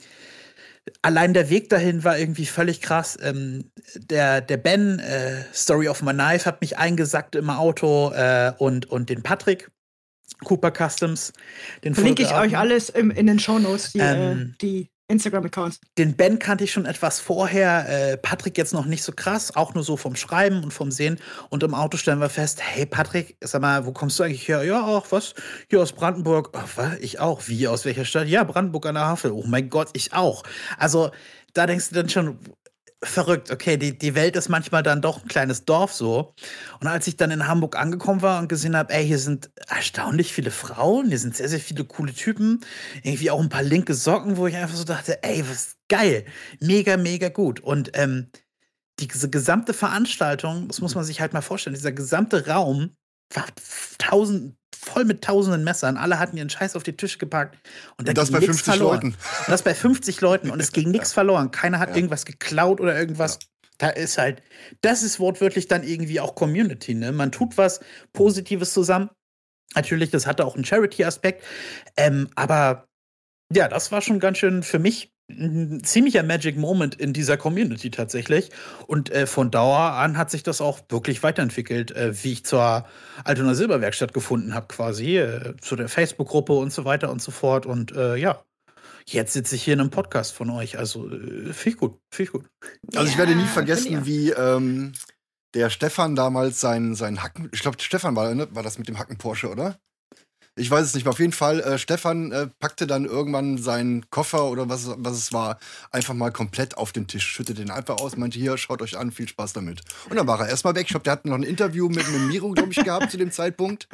Speaker 2: allein der Weg dahin war irgendwie völlig krass. Ähm, der, der Ben, äh, Story of My Knife, hat mich eingesackt im Auto äh, und, und den Patrick, Cooper Customs.
Speaker 1: Den Verlinke ich euch alles im, in den Shownotes, die, äh, ähm, die Instagram-Accounts.
Speaker 2: Den Ben kannte ich schon etwas vorher, äh, Patrick jetzt noch nicht so krass, auch nur so vom Schreiben und vom Sehen. Und im Auto stellen wir fest, hey Patrick, sag mal, wo kommst du eigentlich her? Ja, auch was? Hier aus Brandenburg. Ach, was? Ich auch. Wie? Aus welcher Stadt? Ja, Brandenburg an der Havel. Oh mein Gott, ich auch. Also da denkst du dann schon, verrückt. Okay, die, die Welt ist manchmal dann doch ein kleines Dorf so. Und als ich dann in Hamburg angekommen war und gesehen habe, ey, hier sind erstaunlich viele Frauen, hier sind sehr, sehr viele coole Typen, irgendwie auch ein paar linke Socken, wo ich einfach so dachte, ey, was geil, mega, mega gut. Und ähm, diese gesamte Veranstaltung, das muss man sich halt mal vorstellen, dieser gesamte Raum war tausend, voll mit tausenden Messern. Alle hatten ihren Scheiß auf die Tisch gepackt. Und,
Speaker 3: und das bei 50
Speaker 2: verloren.
Speaker 3: Leuten.
Speaker 2: Und das bei 50 Leuten. Und es ging nichts verloren. Keiner hat ja. irgendwas geklaut oder irgendwas. Ja. Da ist halt, das ist wortwörtlich dann irgendwie auch Community. Ne? Man tut was Positives zusammen. Natürlich, das hatte auch einen Charity-Aspekt. Ähm, aber ja, das war schon ganz schön für mich ein ziemlicher Magic Moment in dieser Community tatsächlich. Und äh, von Dauer an hat sich das auch wirklich weiterentwickelt, äh, wie ich zur Altona Silberwerkstatt gefunden habe, quasi, äh, zu der Facebook-Gruppe und so weiter und so fort. Und äh, ja, jetzt sitze ich hier in einem Podcast von euch. Also, äh, finde ich gut, finde ich gut.
Speaker 3: Also, ich werde nie vergessen, wie ähm, der Stefan damals seinen, seinen Hacken, ich glaube, Stefan war, ne? war das mit dem Hacken Porsche, oder? Ich weiß es nicht mehr. Auf jeden Fall, äh, Stefan äh, packte dann irgendwann seinen Koffer oder was, was es war, einfach mal komplett auf den Tisch, schüttete den einfach aus, meinte, hier, schaut euch an, viel Spaß damit. Und dann war er erstmal weg. Ich glaube, der hat noch ein Interview mit einem Miro, glaube ich, gehabt zu dem Zeitpunkt.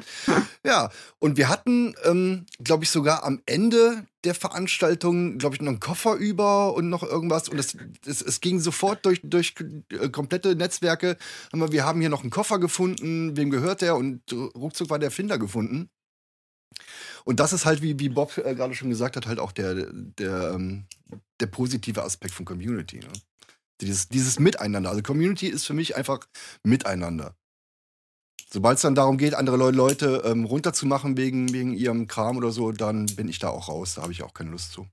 Speaker 3: Ja, und wir hatten, ähm, glaube ich, sogar am Ende der Veranstaltung, glaube ich, noch einen Koffer über und noch irgendwas. Und es, es, es ging sofort durch, durch äh, komplette Netzwerke. Wir haben hier noch einen Koffer gefunden, wem gehört der? Und ruckzuck war der Finder gefunden. Und das ist halt, wie, wie Bob äh, gerade schon gesagt hat, halt auch der, der, ähm, der positive Aspekt von Community. Ne? Dieses, dieses Miteinander. Also Community ist für mich einfach Miteinander. Sobald es dann darum geht, andere Leute ähm, runterzumachen wegen, wegen ihrem Kram oder so, dann bin ich da auch raus. Da habe ich auch keine Lust zu.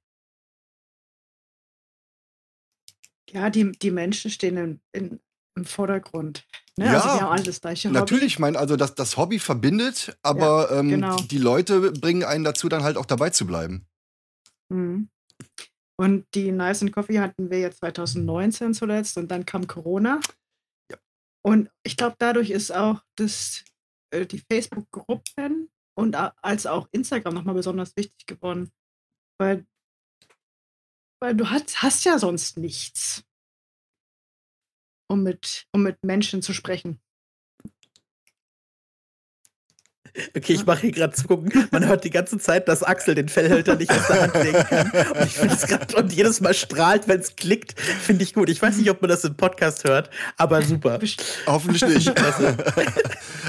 Speaker 1: Ja, die, die Menschen stehen in, in, im Vordergrund. Ne? Ja, also haben alle das gleiche
Speaker 3: Hobby. Natürlich, ich meine, also das, das Hobby verbindet, aber ja, ähm, genau. die Leute bringen einen dazu, dann halt auch dabei zu bleiben.
Speaker 1: Mhm. Und die Nice and Coffee hatten wir ja 2019 zuletzt und dann kam Corona. Ja. Und ich glaube, dadurch ist auch das, äh, die Facebook-Gruppen und als auch Instagram nochmal besonders wichtig geworden. Weil, weil du hast, hast ja sonst nichts um mit, um mit Menschen zu sprechen.
Speaker 2: Okay, ich mache hier gerade zu gucken. Man hört die ganze Zeit, dass Axel den Fellhalter nicht aus der Hand legen kann. Und ich finde es gerade und jedes Mal strahlt, wenn es klickt. Finde ich gut. Ich weiß nicht, ob man das im Podcast hört, aber super.
Speaker 3: Hoffentlich nicht.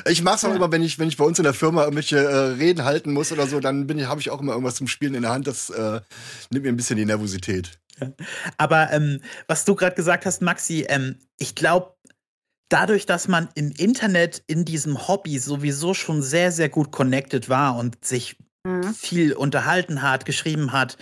Speaker 3: Ich mache es auch immer, wenn ich, wenn ich bei uns in der Firma irgendwelche äh, Reden halten muss oder so, dann habe ich auch immer irgendwas zum Spielen in der Hand. Das äh, nimmt mir ein bisschen die Nervosität.
Speaker 2: Aber ähm, was du gerade gesagt hast, Maxi, ähm, ich glaube, dadurch, dass man im Internet in diesem Hobby sowieso schon sehr, sehr gut connected war und sich mhm. viel unterhalten hat, geschrieben hat,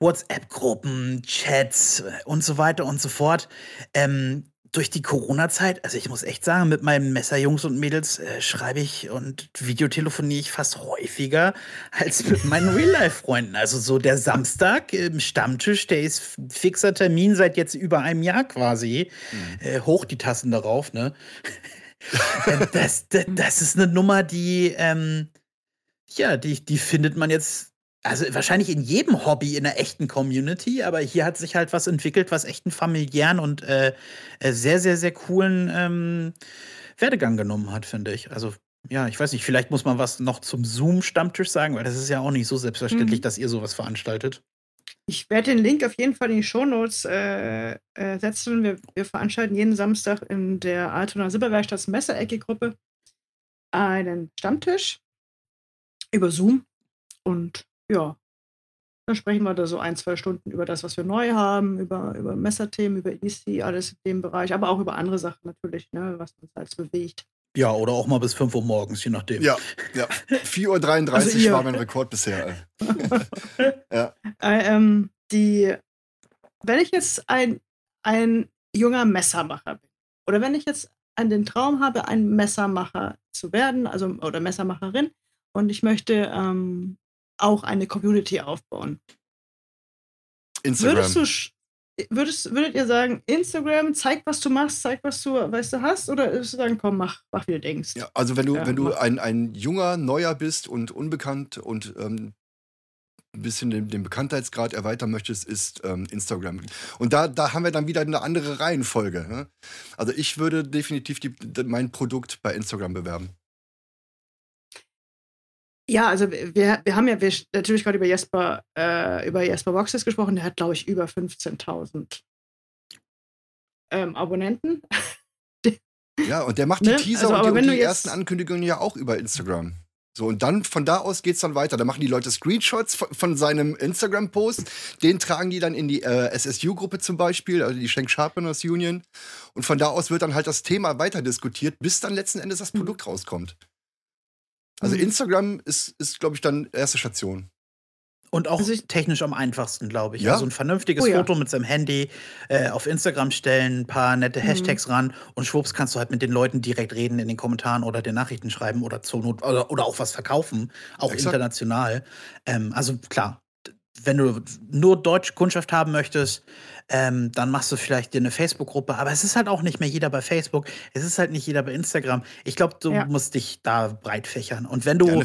Speaker 2: WhatsApp-Gruppen, Chats und so weiter und so fort, ähm, durch die Corona-Zeit, also ich muss echt sagen, mit meinen Messerjungs und Mädels äh, schreibe ich und videotelefoniere ich fast häufiger als mit meinen Real-Life-Freunden. Also so der Samstag im Stammtisch, der ist fixer Termin seit jetzt über einem Jahr quasi. Mhm. Äh, hoch die Tassen darauf, ne? Äh, das, das, das, ist eine Nummer, die, ähm, ja, die, die findet man jetzt also wahrscheinlich in jedem Hobby in einer echten Community, aber hier hat sich halt was entwickelt, was echt einen familiären und äh, äh, sehr, sehr, sehr coolen ähm, Werdegang genommen hat, finde ich. Also ja, ich weiß nicht, vielleicht muss man was noch zum Zoom-Stammtisch sagen, weil das ist ja auch nicht so selbstverständlich, mhm. dass ihr sowas veranstaltet.
Speaker 1: Ich werde den Link auf jeden Fall in die Shownotes äh, äh, setzen. Wir, wir, veranstalten jeden Samstag in der Altona Silberwerkstatt Messerecke-Gruppe einen Stammtisch über Zoom. Und ja, dann sprechen wir da so ein, zwei Stunden über das, was wir neu haben, über, über Messerthemen, über EC, alles in dem Bereich, aber auch über andere Sachen natürlich, ne, was uns alles bewegt.
Speaker 2: Ja, oder auch mal bis 5 Uhr morgens, je nachdem.
Speaker 3: Ja, ja. 4.33 Uhr also war mein Rekord bisher.
Speaker 1: ja. Äh, ähm, die, wenn ich jetzt ein, ein junger Messermacher bin, oder wenn ich jetzt an den Traum habe, ein Messermacher zu werden, also oder Messermacherin, und ich möchte ähm, auch eine Community aufbauen. Instagram. Würdest du, würdest, würdet ihr sagen, Instagram, zeig, was du machst, zeig, was du, weißt du hast, oder würdest du sagen, komm, mach, mach wie du denkst?
Speaker 3: Ja, also wenn du, ja, wenn du ein, ein junger, neuer bist und unbekannt und ähm, ein bisschen den, den, Bekanntheitsgrad erweitern möchtest, ist ähm, Instagram. Und da, da haben wir dann wieder eine andere Reihenfolge. Ne? Also ich würde definitiv die, mein Produkt bei Instagram bewerben.
Speaker 1: Ja, also wir, wir haben ja wir, natürlich gerade über Jesper, äh, über Jesper Boxes gesprochen, der hat, glaube ich, über 15.000 ähm, Abonnenten.
Speaker 3: ja, und der macht die ne? Teaser also, und die, und die ersten Ankündigungen ja auch über Instagram. So, und dann von da aus geht's dann weiter. Da machen die Leute Screenshots von, von seinem Instagram-Post. Den tragen die dann in die äh, SSU-Gruppe zum Beispiel, also die Schenk Sharpeners Union. Und von da aus wird dann halt das Thema weiter diskutiert, bis dann letzten Endes das hm. Produkt rauskommt. Also mhm. Instagram ist, ist glaube ich, dann erste Station.
Speaker 2: Und auch also technisch am einfachsten, glaube ich. Ja? Also ein vernünftiges oh, ja. Foto mit seinem Handy äh, auf Instagram stellen, ein paar nette mhm. Hashtags mhm. ran und schwupps kannst du halt mit den Leuten direkt reden in den Kommentaren oder den Nachrichten schreiben oder zur Not oder, oder auch was verkaufen, auch Exakt. international. Ähm, also klar, wenn du nur deutsche Kundschaft haben möchtest, ähm, dann machst du vielleicht dir eine Facebook-Gruppe. Aber es ist halt auch nicht mehr jeder bei Facebook. Es ist halt nicht jeder bei Instagram. Ich glaube, du ja. musst dich da breit fächern. Und wenn du. Ja,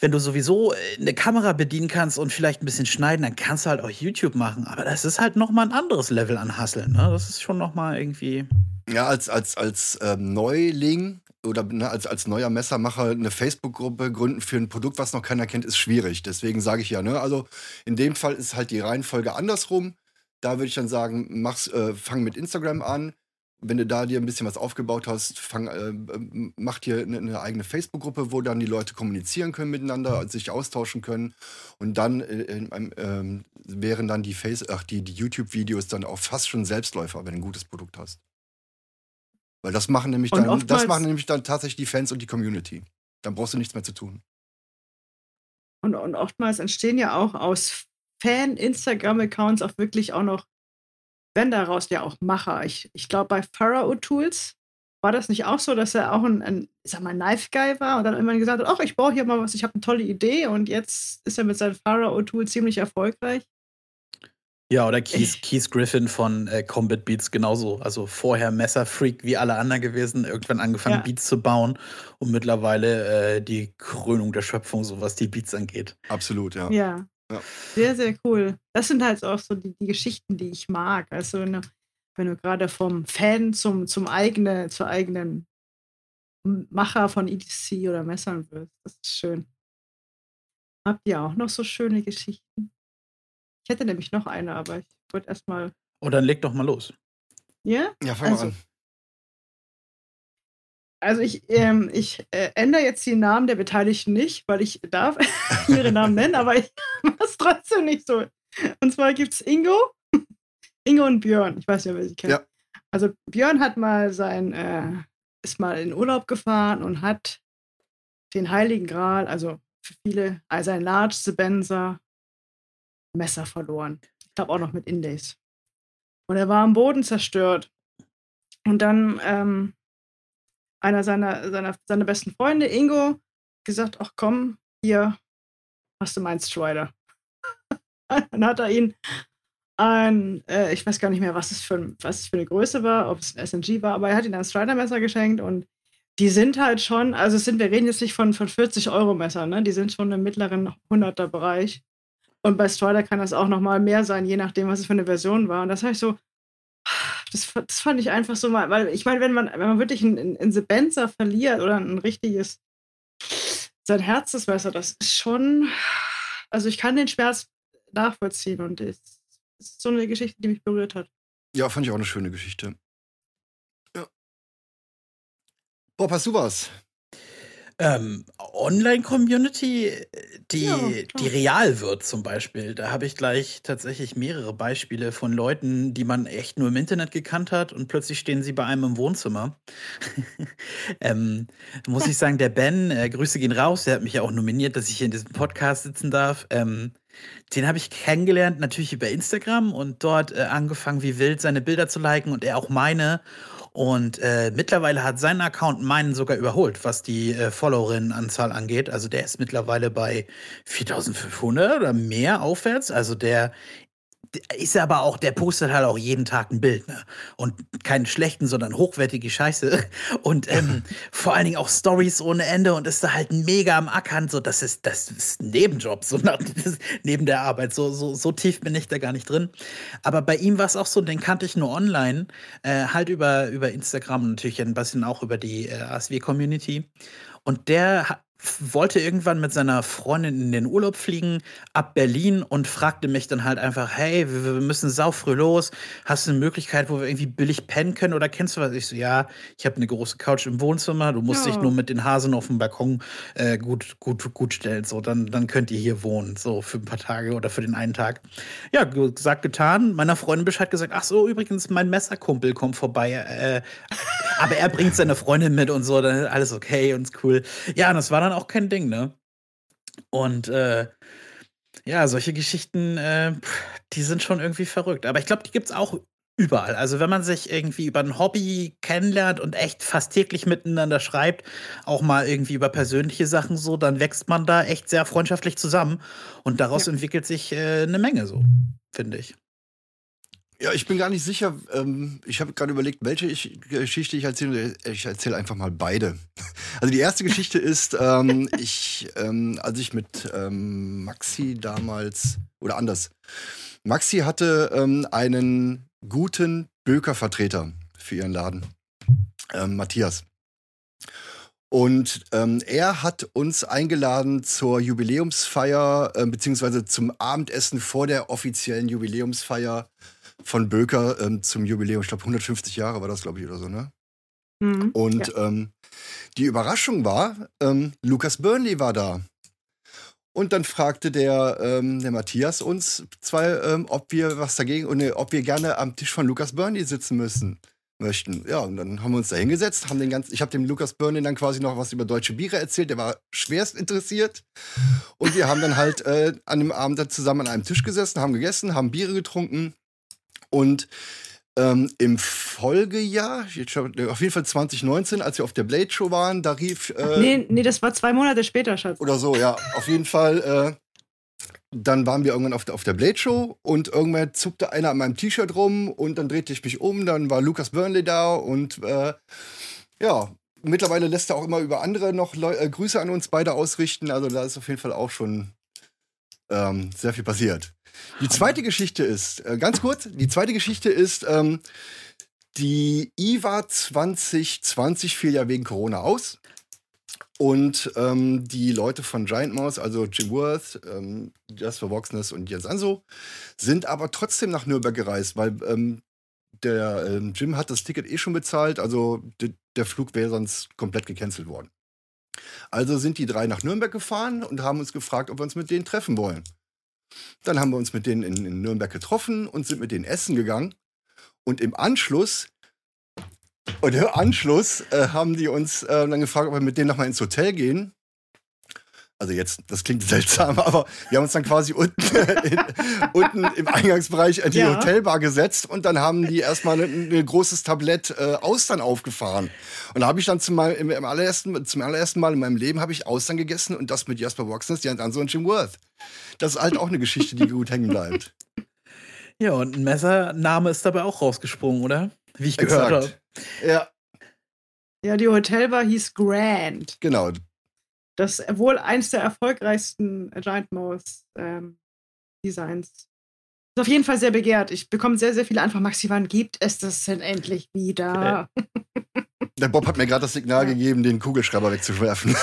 Speaker 2: wenn du sowieso äh, eine Kamera bedienen kannst und vielleicht ein bisschen schneiden, dann kannst du halt auch YouTube machen. Aber das ist halt nochmal ein anderes Level an Hasseln. Ne? Das ist schon nochmal irgendwie.
Speaker 3: Ja, als, als, als ähm, Neuling oder ne, als, als neuer Messermacher eine Facebook-Gruppe gründen für ein Produkt, was noch keiner kennt, ist schwierig. Deswegen sage ich ja, ne, also in dem Fall ist halt die Reihenfolge andersrum. Da würde ich dann sagen, mach's, äh, fang mit Instagram an. Wenn du da dir ein bisschen was aufgebaut hast, fang, äh, mach dir eine, eine eigene Facebook-Gruppe, wo dann die Leute kommunizieren können miteinander, sich austauschen können. Und dann äh, äh, wären dann die, Face ach, die, die YouTube-Videos dann auch fast schon Selbstläufer, wenn du ein gutes Produkt hast. Weil das machen nämlich dann, das machen nämlich dann tatsächlich die Fans und die Community. Dann brauchst du nichts mehr zu tun.
Speaker 1: Und, und oftmals entstehen ja auch aus Fan-Instagram-Accounts auch wirklich auch noch, wenn daraus ja auch Macher. Ich, ich glaube, bei Pharaoh Tools war das nicht auch so, dass er auch ein, ein ich sag mal, Knife Guy war und dann irgendwann gesagt hat, ach, ich baue hier mal was, ich habe eine tolle Idee und jetzt ist er mit seinem Pharaoh Tool ziemlich erfolgreich.
Speaker 2: Ja, oder Keith, Keith Griffin von äh, Combat Beats genauso. Also vorher Messerfreak wie alle anderen gewesen, irgendwann angefangen ja. Beats zu bauen und mittlerweile äh, die Krönung der Schöpfung, so was die Beats angeht.
Speaker 3: Absolut, ja.
Speaker 1: Ja. Ja. Sehr, sehr cool. Das sind halt auch so die, die Geschichten, die ich mag. Also wenn du, wenn du gerade vom Fan zum, zum eigene, zur eigenen Macher von EDC oder Messern wirst. Das ist schön. Habt ihr auch noch so schöne Geschichten? Ich hätte nämlich noch eine, aber ich wollte erstmal.
Speaker 2: Oh, dann leg doch mal los.
Speaker 1: Ja?
Speaker 3: Ja, fang
Speaker 1: Also,
Speaker 3: mal an.
Speaker 1: Also ich, ähm, ich äh, ändere jetzt die Namen der Beteiligten nicht, weil ich darf ihre Namen nennen, aber ich mache es trotzdem nicht so. Und zwar gibt es Ingo, Ingo und Björn. Ich weiß ob ihr sie kennt.
Speaker 3: Ja.
Speaker 1: Also Björn hat mal sein, äh, ist mal in Urlaub gefahren und hat den Heiligen Gral, also für viele, also ein Large Sebenza Messer verloren. Ich glaube auch noch mit Inlays. Und er war am Boden zerstört. Und dann ähm, einer seiner, seiner, seiner besten Freunde, Ingo, gesagt, ach komm, hier hast du meinen Strider. Dann hat er ihn ein, äh, ich weiß gar nicht mehr, was es, für, was es für eine Größe war, ob es ein SMG war, aber er hat ihm ein Strider-Messer geschenkt und die sind halt schon, also sind, wir reden jetzt nicht von, von 40 Euro Messer, ne? Die sind schon im mittleren 100er Bereich. Und bei Strider kann das auch nochmal mehr sein, je nachdem, was es für eine Version war. Und das habe ich so, das, das fand ich einfach so mal, weil ich meine, wenn man, wenn man wirklich ein, ein Sebenza verliert oder ein richtiges, sein Herzensmesser, das ist schon, also ich kann den Schmerz nachvollziehen und es ist so eine Geschichte, die mich berührt hat.
Speaker 3: Ja, fand ich auch eine schöne Geschichte. Ja. Bob, hast du was?
Speaker 2: Ähm, Online-Community, die,
Speaker 1: Ja,
Speaker 2: die real wird zum Beispiel. Da habe ich gleich tatsächlich mehrere Beispiele von Leuten, die man echt nur im Internet gekannt hat und plötzlich stehen sie bei einem im Wohnzimmer. ähm, muss ich sagen, der Ben, äh, Grüße gehen raus, der hat mich ja auch nominiert, dass ich hier in diesem Podcast sitzen darf. Ähm, den habe ich kennengelernt, natürlich über Instagram und dort äh, angefangen, wie wild seine Bilder zu liken und er auch meine. Und äh, mittlerweile hat sein Account meinen sogar überholt, was die äh, Followerinnenanzahl angeht. Also der ist mittlerweile bei 4500 oder mehr aufwärts. Also der ist aber auch, der postet halt auch jeden Tag ein Bild, ne? Und keinen schlechten, sondern hochwertige Scheiße. Und ähm, vor allen Dingen auch Stories ohne Ende und ist da halt mega am Ackern. So, das ist, das ist ein Nebenjob, so nach, neben der Arbeit. So, so, so tief bin ich da gar nicht drin. Aber bei ihm war es auch so, den kannte ich nur online, äh, halt über, über Instagram und natürlich ein bisschen auch über die äh, ASW-Community. Und der wollte irgendwann mit seiner Freundin in den Urlaub fliegen, ab Berlin und fragte mich dann halt einfach, hey, wir, müssen saufrüh los. Hast du eine Möglichkeit, wo wir irgendwie billig pennen können oder kennst du was? Ich so, ja, ich habe eine große Couch im Wohnzimmer, du musst dich
Speaker 1: Ja.
Speaker 2: nur mit den Hasen auf dem Balkon äh, gut, gut, gut stellen. So, dann, dann könnt ihr hier wohnen, so für ein paar Tage oder für den einen Tag. Ja, gesagt, getan. Meiner Freundin Bescheid gesagt, ach so, übrigens, mein Messerkumpel kommt vorbei. Äh, aber er bringt seine Freundin mit und so, dann ist alles okay und cool. Ja, und das war dann auch kein Ding, ne? Und äh, ja, solche Geschichten, äh, die sind schon irgendwie verrückt. Aber ich glaube, die gibt es auch überall. Also wenn man sich irgendwie über ein Hobby kennenlernt und echt fast täglich miteinander schreibt, auch mal irgendwie über persönliche Sachen so, dann wächst man da echt sehr freundschaftlich zusammen. Und daraus
Speaker 1: Ja.
Speaker 2: entwickelt sich äh, eine Menge so, finde ich.
Speaker 3: Ja, ich bin gar nicht sicher. Ähm, ich habe gerade überlegt, welche ich, Geschichte ich erzähle. Ich erzähle einfach mal beide. Also die erste Geschichte ist, ähm, ich, ähm, als ich mit ähm, Maxi damals, oder anders, Maxi hatte ähm, einen guten Böker-Vertreter für ihren Laden, ähm, Matthias. Und ähm, er hat uns eingeladen zur Jubiläumsfeier, äh, beziehungsweise zum Abendessen vor der offiziellen Jubiläumsfeier von Böker ähm, zum Jubiläum. Ich glaube, 150 Jahre war das, glaube ich, oder so, ne?
Speaker 1: Mhm.
Speaker 3: Und ähm, die Überraschung war, ähm, Lukas Burnley war da. Und dann fragte der, ähm, der Matthias uns zwei, ähm, ob wir was dagegen und ne, ob wir gerne am Tisch von Lukas Burnley sitzen müssen möchten. Ja, und dann haben wir uns da hingesetzt, haben den ganzen, ich habe dem Lukas Burnley dann quasi noch was über deutsche Biere erzählt, der war schwerst interessiert. Und wir haben dann halt äh, an dem Abend dann zusammen an einem Tisch gesessen, haben gegessen, haben Biere getrunken und ähm, im Folgejahr, glaub, auf jeden Fall 2019, als wir auf der Blade Show waren, da rief äh,
Speaker 1: Nee, nee, das war zwei Monate später, Schatz.
Speaker 3: oder so, ja, auf jeden Fall. Äh, dann waren wir irgendwann auf der, auf der Blade Show und irgendwann zuckte einer an meinem T-Shirt rum und dann drehte ich mich um, dann war Lucas Burnley da und äh, ja, mittlerweile lässt er auch immer über andere noch Leu äh, Grüße an uns beide ausrichten. Also da ist auf jeden Fall auch schon ähm, sehr viel passiert. Die zweite Geschichte ist, äh, ganz kurz, die zweite Geschichte ist, ähm, Die IWA 2020 fiel ja wegen Corona aus. Und ähm, die Leute von Giant Mouse, also Jim Worth, ähm, Jasper Voxness und Jens Anso, sind aber trotzdem nach Nürnberg gereist, weil ähm, der ähm, Jim hat das Ticket eh schon bezahlt, also der Flug wäre sonst komplett gecancelt worden. Also sind die drei nach Nürnberg gefahren und haben uns gefragt, ob wir uns mit denen treffen wollen. Dann haben wir uns mit denen in, in Nürnberg getroffen und sind mit denen essen gegangen. Und im Anschluss und im Anschluss äh, haben die uns äh, dann gefragt, ob wir mit denen nochmal ins Hotel gehen. Also jetzt, das klingt seltsam, aber wir haben uns dann quasi unten, in, unten im Eingangsbereich in die ja. Hotelbar gesetzt und dann haben die erstmal ein, ein großes Tablett äh, Austern aufgefahren. Und da habe ich dann zum, im, im allerersten, zum allerersten Mal in meinem Leben habe ich Austern gegessen und das mit Jasper Woxness, Jan Anso und Jim Worth. Das ist halt auch eine Geschichte, die gut hängen bleibt.
Speaker 2: Ja, und ein Messername ist dabei auch rausgesprungen, oder? Wie ich gehört habe.
Speaker 3: Ja.
Speaker 1: Ja, die Hotelbar hieß Grand.
Speaker 3: Genau.
Speaker 1: Das ist wohl eins der erfolgreichsten Giant Mouse ähm, Designs. Ist auf jeden Fall sehr begehrt. Ich bekomme sehr, sehr viele Anfragen. Maxi, wann gibt es das denn endlich wieder?
Speaker 3: Der Bob hat mir gerade das Signal ja. gegeben, den Kugelschreiber wegzuwerfen.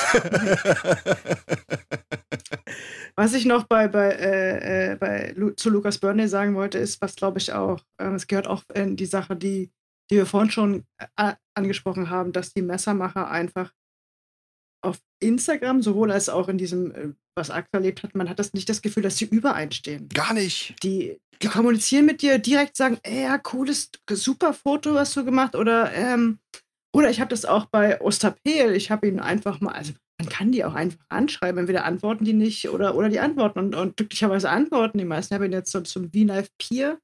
Speaker 1: Was ich noch bei, bei, äh, äh bei zu Lukas Burnley sagen wollte, ist, was glaube ich auch, äh, es gehört auch in die Sache, die die wir vorhin schon äh, angesprochen haben, dass die Messermacher einfach auf Instagram, sowohl als auch in diesem, äh, was Axel erlebt hat, man hat das nicht das Gefühl, dass sie übereinstehen.
Speaker 3: Gar nicht.
Speaker 1: Die, die kommunizieren mit dir, direkt sagen, ey, ja, cooles, super Foto hast du gemacht oder, ähm, oder ich habe das auch bei Osterpel, ich habe ihn einfach mal, also man kann die auch einfach anschreiben, entweder antworten die nicht oder, oder die antworten und, und glücklicherweise antworten die meisten. Ich habe ihn jetzt so zum V-Knife Peer.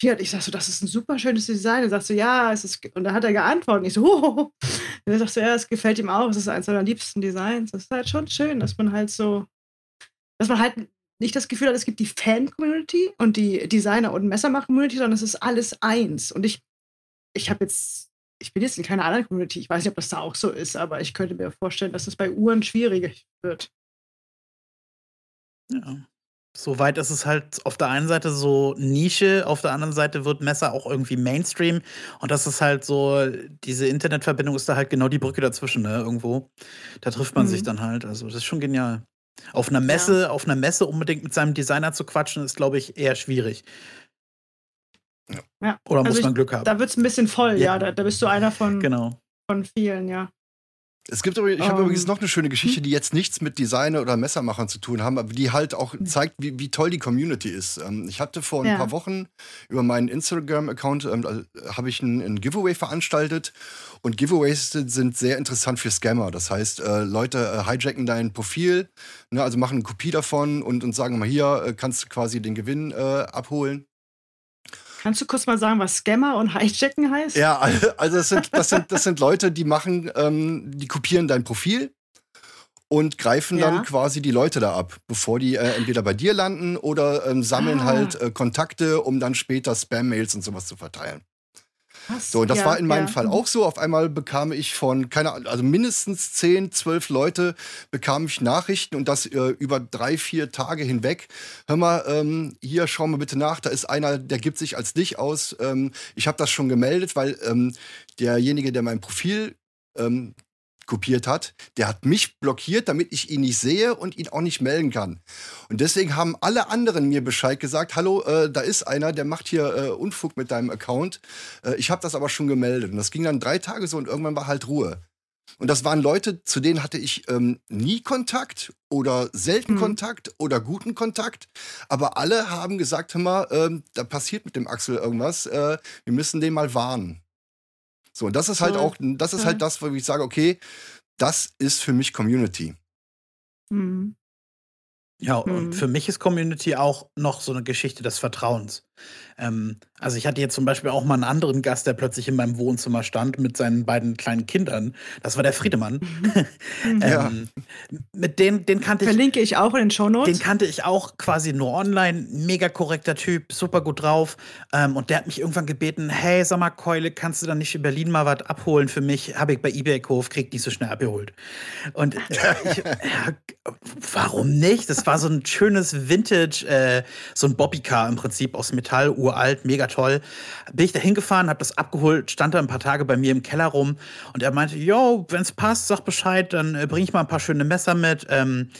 Speaker 1: Ich sag so, das ist ein super schönes Design. Er sagt so, ja, es ist, und dann hat er geantwortet. Und ich so, oh. Er sagt so, ja, es gefällt ihm auch. Es ist eines seiner liebsten Designs. Das ist halt schon schön, dass man halt so, dass man halt nicht das Gefühl hat, es gibt die Fan-Community und die Designer- und Messermacher-Community, sondern es ist alles eins. Und ich, ich habe jetzt, ich bin jetzt in keiner anderen Community. Ich weiß nicht, ob das da auch so ist, aber ich könnte mir vorstellen, dass es bei Uhren schwieriger wird.
Speaker 2: Ja. Soweit ist es halt auf der einen Seite so Nische, auf der anderen Seite wird Messer auch irgendwie Mainstream. Und das ist halt so, diese Internetverbindung ist da halt genau die Brücke dazwischen, ne, irgendwo. Da trifft man mhm. sich dann halt. Also, das ist schon genial. Auf einer Messe, ja. auf einer Messe unbedingt mit seinem Designer zu quatschen, ist, glaube ich, eher schwierig.
Speaker 1: Ja.
Speaker 2: Oder also muss man ich, Glück haben?
Speaker 1: Da wird es ein bisschen voll, ja. ja. Da, da, bist du einer von,
Speaker 2: genau.
Speaker 1: von vielen, ja.
Speaker 3: Es gibt ich habe um, übrigens ähm, noch eine schöne Geschichte, die jetzt nichts mit Designer oder Messermachern zu tun haben, aber die halt auch hm. zeigt, wie, wie toll die Community ist. Ähm, ich hatte vor ein ja. paar Wochen über meinen Instagram-Account ähm, habe ich ein, ein, Giveaway veranstaltet und Giveaways sind sehr interessant für Scammer. Das heißt, äh, Leute äh, hijacken dein Profil, ne, also machen eine Kopie davon und, und sagen mal hier äh, kannst du quasi den Gewinn äh, abholen.
Speaker 1: Kannst du kurz mal sagen, was Scammer und Hijacken heißt?
Speaker 3: Ja, also das sind, das sind, das sind Leute, die machen, ähm, die kopieren dein Profil und greifen ja. dann quasi die Leute da ab, bevor die äh, entweder bei dir landen oder ähm, sammeln ah. halt äh, Kontakte, um dann später Spam-Mails und sowas zu verteilen. Was? So, das ja, war in meinem ja. Fall auch so. Auf einmal bekam ich von, keine Ahnung, also mindestens 10, 12 Leute bekam ich Nachrichten und das äh, über drei, vier Tage hinweg. Hör mal, ähm, hier, schau mal bitte nach, da ist einer, der gibt sich als dich aus. Ähm, ich habe das schon gemeldet, weil ähm, derjenige, der mein Profil ähm, kopiert hat, der hat mich blockiert, damit ich ihn nicht sehe und ihn auch nicht melden kann. Und deswegen haben alle anderen mir Bescheid gesagt, hallo, äh, da ist einer, der macht hier äh, Unfug mit deinem Account. Äh, ich habe das aber schon gemeldet. Und das ging dann drei Tage so und irgendwann war halt Ruhe. Und das waren Leute, zu denen hatte ich ähm, nie Kontakt oder selten mhm. Kontakt oder guten Kontakt. Aber alle haben gesagt, hör mal, ähm, da passiert mit dem Axel irgendwas. Äh, wir müssen den mal warnen. So, und das ist halt auch, das ist halt das, wo ich sage, okay, das ist für mich Community.
Speaker 2: Mhm. Ja, und mhm. für mich ist Community auch noch so eine Geschichte des Vertrauens. Ähm, also ich hatte jetzt zum Beispiel auch mal einen anderen Gast, der plötzlich in meinem Wohnzimmer stand mit seinen beiden kleinen Kindern. Das war der Friedemann.
Speaker 1: Mhm.
Speaker 2: ähm, mit dem, den kannte
Speaker 1: ich. Verlinke ich auch in den Shownotes.
Speaker 2: Den kannte ich auch quasi nur online. Mega korrekter Typ, super gut drauf. Ähm, und der hat mich irgendwann gebeten: Hey, sag mal, Keule, kannst du dann nicht in Berlin mal was abholen für mich? Habe ich bei eBay gekauft, krieg nicht so schnell abgeholt. Und ich, ja, warum nicht? Das war so ein schönes Vintage, äh, so ein Bobbycar im Prinzip aus Metall Metall, uralt, mega toll. Bin ich da hingefahren, habe das abgeholt, stand da ein paar Tage bei mir im Keller rum und er meinte, yo, wenn es passt, sag Bescheid, dann äh, bringe ich mal ein paar schöne Messer mit. Ähm,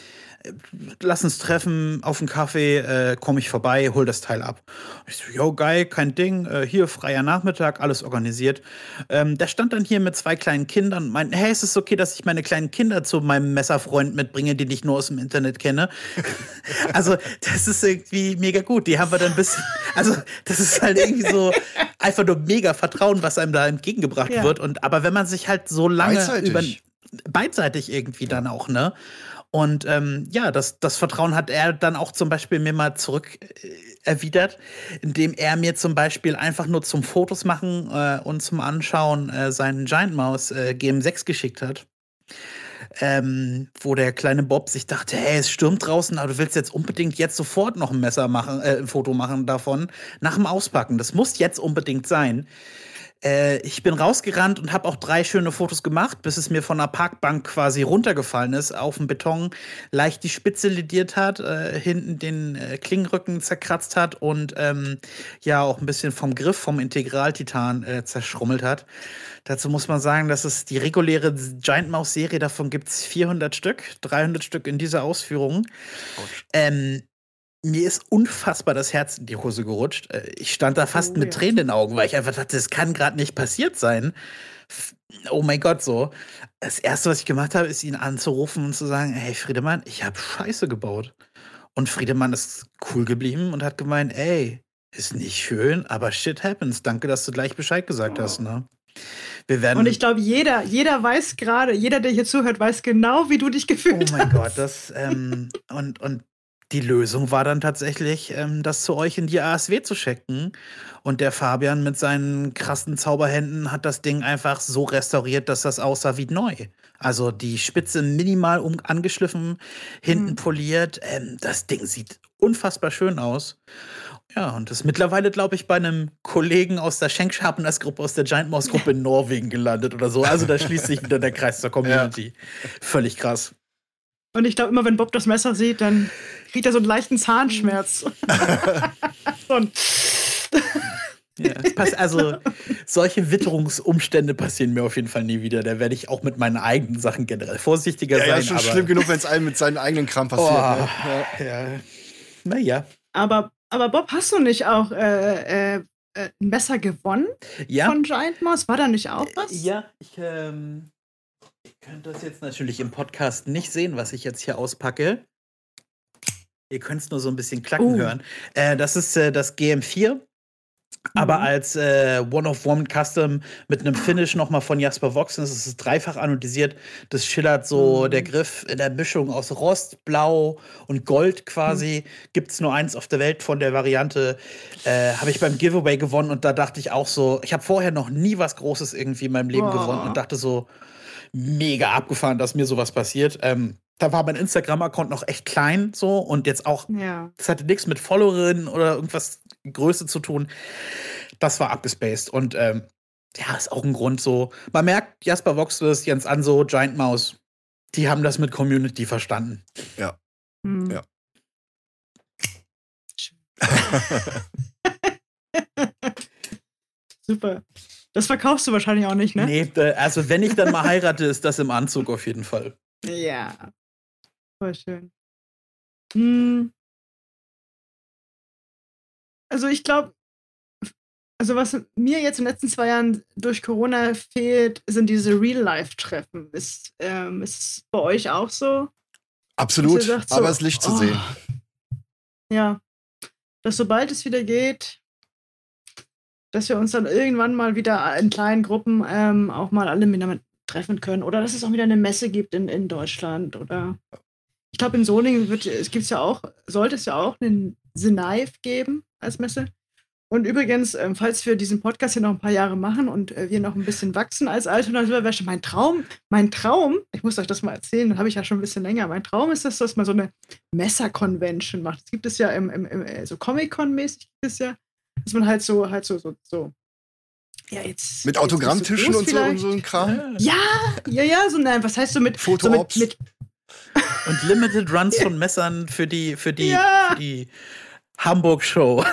Speaker 2: lass uns treffen auf einen Kaffee, äh, komme ich vorbei, hol das Teil ab. Ich so, yo, geil, kein Ding, äh, hier freier Nachmittag, alles organisiert. Ähm, der stand dann hier mit zwei kleinen Kindern und meinte, hey, ist es okay, dass ich meine kleinen Kinder zu meinem Messerfreund mitbringe, den ich nur aus dem Internet kenne? also, das ist irgendwie mega gut. Die haben wir dann ein bisschen, also, das ist halt irgendwie so einfach nur mega Vertrauen, was einem da entgegengebracht ja. wird. Und aber wenn man sich halt so lange über beidseitig irgendwie dann auch, ne? Und ähm, ja, das, das Vertrauen hat er dann auch zum Beispiel mir mal zurück äh, erwidert, indem er mir zum Beispiel einfach nur zum Fotos machen äh, und zum Anschauen äh, seinen Giant Mouse äh, GM6 geschickt hat. Ähm, wo der kleine Bob sich dachte, hey, es stürmt draußen, aber du willst jetzt unbedingt jetzt sofort noch ein Messer machen, äh, ein Foto machen davon nach dem Auspacken. Das muss jetzt unbedingt sein. Äh, ich bin rausgerannt und habe auch drei schöne Fotos gemacht, bis es mir von der Parkbank quasi runtergefallen ist, auf dem Beton leicht die Spitze lediert hat, äh, hinten den äh, Klingenrücken zerkratzt hat und ähm, ja auch ein bisschen vom Griff vom Integraltitan äh, zerschrummelt hat. Dazu muss man sagen, dass es die reguläre Giant Mouse Serie, davon gibt es 400 Stück, 300 Stück in dieser Ausführung. Ähm, mir ist unfassbar das Herz in die Hose gerutscht. Äh, ich stand da fast oh, mit ja. Tränen in den Augen, weil ich einfach dachte, das kann gerade nicht passiert sein. Oh mein Gott, so. Das erste, was ich gemacht habe, ist ihn anzurufen und zu sagen: Hey, Friedemann, ich habe Scheiße gebaut. Und Friedemann ist cool geblieben und hat gemeint: Ey, ist nicht schön, aber shit happens. Danke, dass du gleich Bescheid gesagt oh. hast, ne?
Speaker 1: Wir werden und ich glaube, jeder, jeder weiß gerade, jeder, der hier zuhört, weiß genau, wie du dich gefühlt hast. Oh mein hast. Gott,
Speaker 2: das, ähm, und, und die Lösung war dann tatsächlich, ähm, das zu euch in die ASW zu schicken. Und der Fabian mit seinen krassen Zauberhänden hat das Ding einfach so restauriert, dass das aussah wie neu. Also die Spitze minimal um angeschliffen, hinten mhm. poliert. Ähm, das Ding sieht unfassbar schön aus. Ja, und ist mittlerweile, glaube ich, bei einem Kollegen aus der Schenkschapeners Gruppe, aus der Giant Mouse Gruppe in Norwegen gelandet oder so. Also da schließt sich wieder der Kreis zur Community. Ja. Völlig krass.
Speaker 1: Und ich glaube, immer wenn Bob das Messer sieht, dann kriegt er so einen leichten Zahnschmerz. so ein
Speaker 2: ja, also solche Witterungsumstände passieren mir auf jeden Fall nie wieder. Da werde ich auch mit meinen eigenen Sachen generell vorsichtiger ja, sein. Ja, ist
Speaker 3: schon schlimm genug, wenn es einem mit seinen eigenen Kram passiert. Oh,
Speaker 2: ne? ja. ja. Naja.
Speaker 1: Aber, aber Bob, hast du nicht auch äh, äh, ein Messer gewonnen
Speaker 2: ja.
Speaker 1: von Giant Mouse? War da nicht auch was?
Speaker 2: Ja, ich ähm, Ihr könnt das jetzt natürlich im Podcast nicht sehen, was ich jetzt hier auspacke. Ihr könnt es nur so ein bisschen klacken uh. hören. Äh, das ist äh, das GM4 aber mhm. als äh, One of One Custom mit einem Finish nochmal von Jasper Vox, das ist dreifach anodisiert. Das schillert so mhm. der Griff in der Mischung aus Rost, Blau und Gold quasi. Mhm. Gibt es nur eins auf der Welt von der Variante. Äh, habe ich beim Giveaway gewonnen und da dachte ich auch so, ich habe vorher noch nie was Großes irgendwie in meinem Leben oh. gewonnen und dachte so, mega abgefahren, dass mir sowas passiert. Ähm, da war mein Instagram-Account noch echt klein so und jetzt auch, ja. das hatte nichts mit Followerinnen oder irgendwas Größe zu tun. Das war abgespaced und ähm, ja, ist auch ein Grund so. Man merkt, Jasper Voxless, Jens Anso, Giant Mouse, die haben das mit Community verstanden.
Speaker 3: Ja. Hm. Ja.
Speaker 1: Super. Das verkaufst du wahrscheinlich auch nicht, ne?
Speaker 2: Nee, also wenn ich dann mal heirate, ist das im Anzug auf jeden Fall.
Speaker 1: Ja. Voll schön. Hm. Also ich glaube, also was mir jetzt in den letzten zwei Jahren durch Corona fehlt, sind diese Real-Life-Treffen. Ist, ähm, ist es bei euch auch so?
Speaker 3: Absolut, sagt, so, aber es Licht zu oh, sehen.
Speaker 1: Ja, dass sobald es wieder geht, dass wir uns dann irgendwann mal wieder in kleinen Gruppen ähm, auch mal alle miteinander treffen können. Oder dass es auch wieder eine Messe gibt in, in Deutschland. Oder ich glaube, in Solingen wird, es gibt's ja auch, sollte es ja auch einen Senaiv geben als Messe. Und übrigens, ähm, falls wir diesen Podcast hier noch ein paar Jahre machen und äh, wir noch ein bisschen wachsen als Alternativwäsche, mein Traum, mein Traum, ich muss euch das mal erzählen, habe ich ja schon ein bisschen länger. Mein Traum ist, dass, dass man so eine Messer-Convention macht. Das gibt es ja im, im, im äh, so Comic-Con-mäßig gibt es ja dass man halt so, halt so, so, so
Speaker 3: ja, jetzt. Mit Autogrammtischen so und so und so ein Kram?
Speaker 1: Ja, ja, ja, so nein, was heißt so mit.
Speaker 3: Fotoops.
Speaker 2: So mit, mit und Limited Runs von Messern für die, für die, ja. für die Hamburg-Show.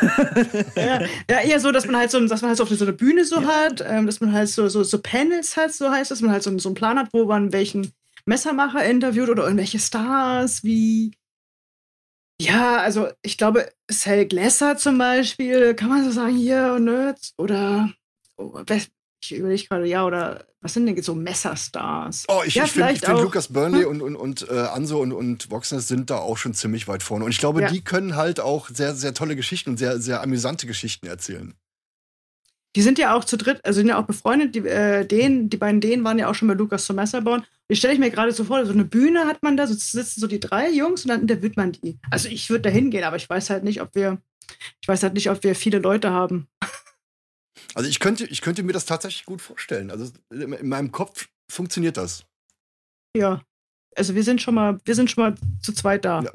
Speaker 1: ja, ja, eher so, dass man halt so, dass man halt so auf so eine Bühne so ja. hat, ähm, dass man halt so, so, so Panels hat, so heißt, dass man halt so, so einen Plan hat, wo man welchen Messermacher interviewt oder irgendwelche Stars wie. Ja, also ich glaube, Sal Glesser zum Beispiel, kann man so sagen, hier, Nerds oder oh, ich überlege gerade, ja, oder was sind denn so Messerstars?
Speaker 3: Oh, ich,
Speaker 1: ja,
Speaker 3: ich finde find Lukas Burnley hm? und, und, und äh, Anso und, und Voxness sind da auch schon ziemlich weit vorne. Und ich glaube, ja. die können halt auch sehr, sehr tolle Geschichten und sehr, sehr amüsante Geschichten erzählen.
Speaker 1: Die sind ja auch zu dritt, also sind ja auch befreundet. Die, äh, den, die beiden denen waren ja auch schon bei Lukas zum Messerbauen. Ich stelle ich mir gerade so vor, so eine Bühne hat man da, so sitzen so die drei Jungs und dann interviewt man die. Also ich würde da hingehen, aber ich weiß halt nicht, ob wir, ich weiß halt nicht, ob wir viele Leute haben.
Speaker 3: Also ich könnte, ich könnte mir das tatsächlich gut vorstellen. Also in meinem Kopf funktioniert das.
Speaker 1: Ja. Also wir sind schon mal, wir sind schon mal zu zweit da. Ja.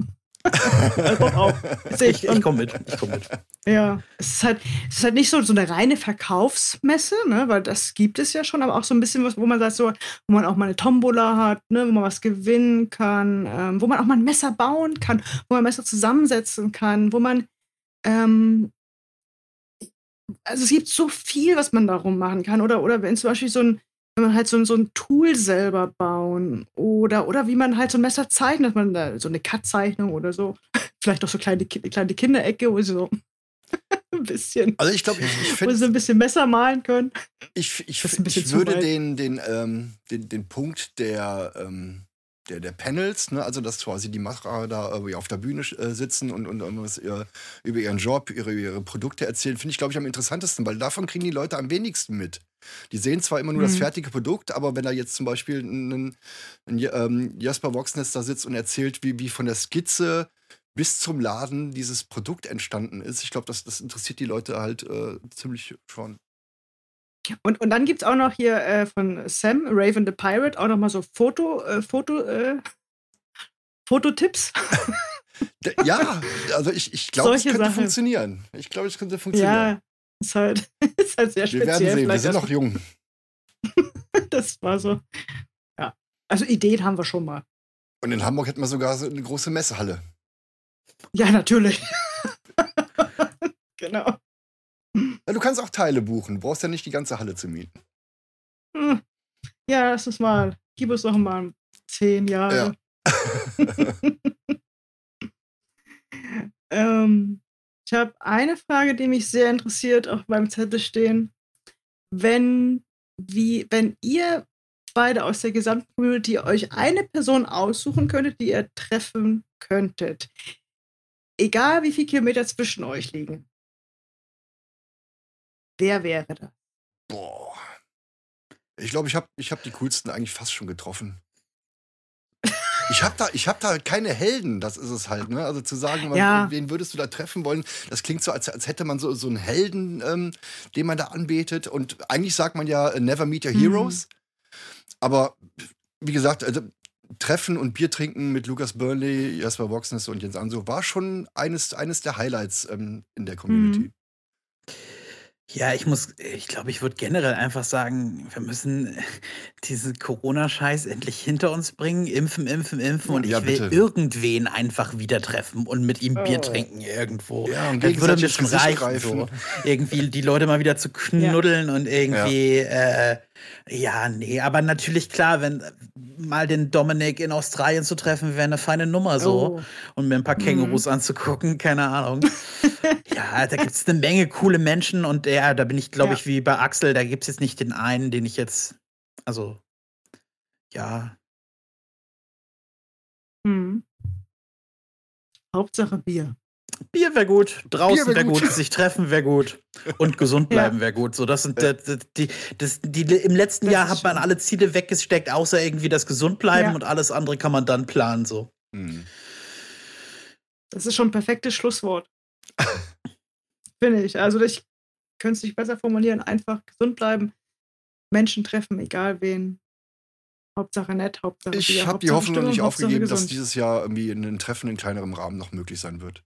Speaker 1: also auch.
Speaker 2: Ich, ich komme mit. Ich komme mit.
Speaker 1: Ja. Es ist halt, es ist halt nicht so, so eine reine Verkaufsmesse, ne? Weil das gibt es ja schon, aber auch so ein bisschen was, wo man sagt, so, wo man auch mal eine Tombola hat, ne, wo man was gewinnen kann, ähm, wo man auch mal ein Messer bauen kann, wo man Messer zusammensetzen kann, wo man ähm, also es gibt so viel, was man darum machen kann. Oder, oder wenn zum Beispiel so ein, wenn man halt so, so ein Tool selber bauen oder, oder wie man halt so ein Messer zeichnet, man da so eine Cut-Zeichnung oder so. Vielleicht auch so kleine, kleine Kinderecke, wo sie so ein bisschen.
Speaker 3: Also ich glaube, ich, ich
Speaker 1: finde. Wo sie ein bisschen Messer malen können.
Speaker 3: Ich, ich, ich würde den, den, ähm, den, den Punkt der, ähm, der, der Panels, ne? also dass quasi die Macher da irgendwie auf der Bühne äh, sitzen und, und irgendwas ihr, über ihren Job, ihre, ihre Produkte erzählen, finde ich, glaube ich, am interessantesten, weil davon kriegen die Leute am wenigsten mit. Die sehen zwar immer nur mhm. das fertige Produkt, aber wenn da jetzt zum Beispiel ein, ein ähm, Jasper Voxnest da sitzt und erzählt, wie, wie von der Skizze bis zum Laden dieses Produkt entstanden ist, ich glaube, das, das interessiert die Leute halt äh, ziemlich schon.
Speaker 1: Und, und dann gibt es auch noch hier äh, von Sam, Raven the Pirate, auch noch mal so Foto, äh, Foto, äh, Fototipps.
Speaker 3: ja, also ich, ich glaube, es könnte Sachen. funktionieren. Ich glaube, es könnte funktionieren. Ja,
Speaker 1: ist halt, ist halt sehr speziell.
Speaker 3: Wir werden sehen, wir sind noch jung.
Speaker 1: das war so. Ja. Also Ideen haben wir schon mal.
Speaker 3: Und in Hamburg hätten wir sogar so eine große Messehalle.
Speaker 1: Ja, natürlich. genau.
Speaker 3: Ja, du kannst auch Teile buchen. Du brauchst ja nicht die ganze Halle zu mieten.
Speaker 1: Hm. Ja, lass uns mal. Gib uns noch mal zehn Jahre. Ja. ähm, ich habe eine Frage, die mich sehr interessiert, auch beim Zettel stehen. Wenn, wie, wenn ihr beide aus der gesamten Community euch eine Person aussuchen könntet, die ihr treffen könntet, egal wie viele Kilometer zwischen euch liegen, Wer wäre das?
Speaker 3: Boah. Ich glaube, ich habe ich hab die coolsten eigentlich fast schon getroffen. Ich habe da, hab da keine Helden, das ist es halt. Ne? Also zu sagen, man, ja. wen würdest du da treffen wollen, das klingt so, als, als hätte man so, so einen Helden, ähm, den man da anbetet. Und eigentlich sagt man ja, äh, never meet your mhm. heroes. Aber wie gesagt, also, Treffen und Bier trinken mit Lukas Burnley, Jasper Voxness und Jens Anso war schon eines, eines der Highlights ähm, in der Community. Mhm.
Speaker 2: Ja, ich muss, ich glaube, ich würde generell einfach sagen, wir müssen diesen Corona-Scheiß endlich hinter uns bringen. Impfen, impfen, impfen. Und ja, ich will bitte. irgendwen einfach wieder treffen und mit ihm Bier oh. trinken irgendwo. Ja, und das würde mir schon reichen. So. Irgendwie die Leute mal wieder zu knuddeln ja. und irgendwie, ja. Äh, ja, nee, aber natürlich klar, wenn mal den Dominik in Australien zu treffen, wäre eine feine Nummer so. Oh. Und mir ein paar Kängurus mhm. anzugucken, keine Ahnung. ja, da gibt es eine Menge coole Menschen und ja, da bin ich, glaube ja. ich, wie bei Axel, da gibt es jetzt nicht den einen, den ich jetzt, also, ja.
Speaker 1: Hm. Hauptsache Bier.
Speaker 2: Bier wäre gut, draußen wäre wär gut. gut, sich treffen wäre gut und gesund bleiben wäre gut. So, das sind äh, die, das, die, im letzten das Jahr hat man alle Ziele weggesteckt, außer irgendwie das gesund bleiben ja. und alles andere kann man dann planen. So. Mhm.
Speaker 1: Das ist schon ein perfektes Schlusswort. Finde ich. Also ich könnte es nicht besser formulieren. Einfach gesund bleiben, Menschen treffen, egal wen. Hauptsache nett, Hauptsache
Speaker 3: Ich habe die Hoffnung noch nicht aufgegeben, dass dieses Jahr irgendwie ein Treffen in kleinerem Rahmen noch möglich sein wird.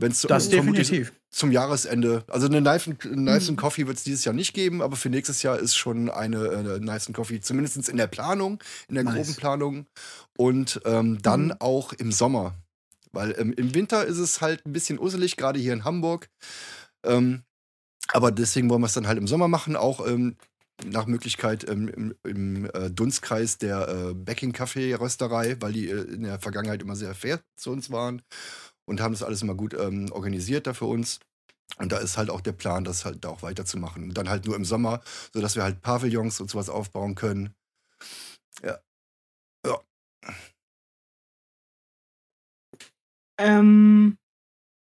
Speaker 3: Wenn es
Speaker 2: das definitiv
Speaker 3: zum Jahresende, also eine Nice, nice mhm. Coffee wird es dieses Jahr nicht geben, aber für nächstes Jahr ist schon eine, eine Nice Coffee, zumindest in der Planung, in der nice. groben Planung. Und ähm, dann mhm. auch im Sommer Weil ähm, im Winter ist es halt ein bisschen usselig, gerade hier in Hamburg. Ähm, aber deswegen wollen wir es dann halt im Sommer machen, auch ähm, nach Möglichkeit ähm, im, im äh, Dunstkreis der äh, Becking Café Rösterei, weil die äh, in der Vergangenheit immer sehr fair zu uns waren und haben das alles immer gut ähm, organisiert da für uns. Und da ist halt auch der Plan, das halt da auch weiterzumachen. Und dann halt nur im Sommer, sodass wir halt Pavillons und sowas aufbauen können. Ja. Ja.
Speaker 1: Ähm,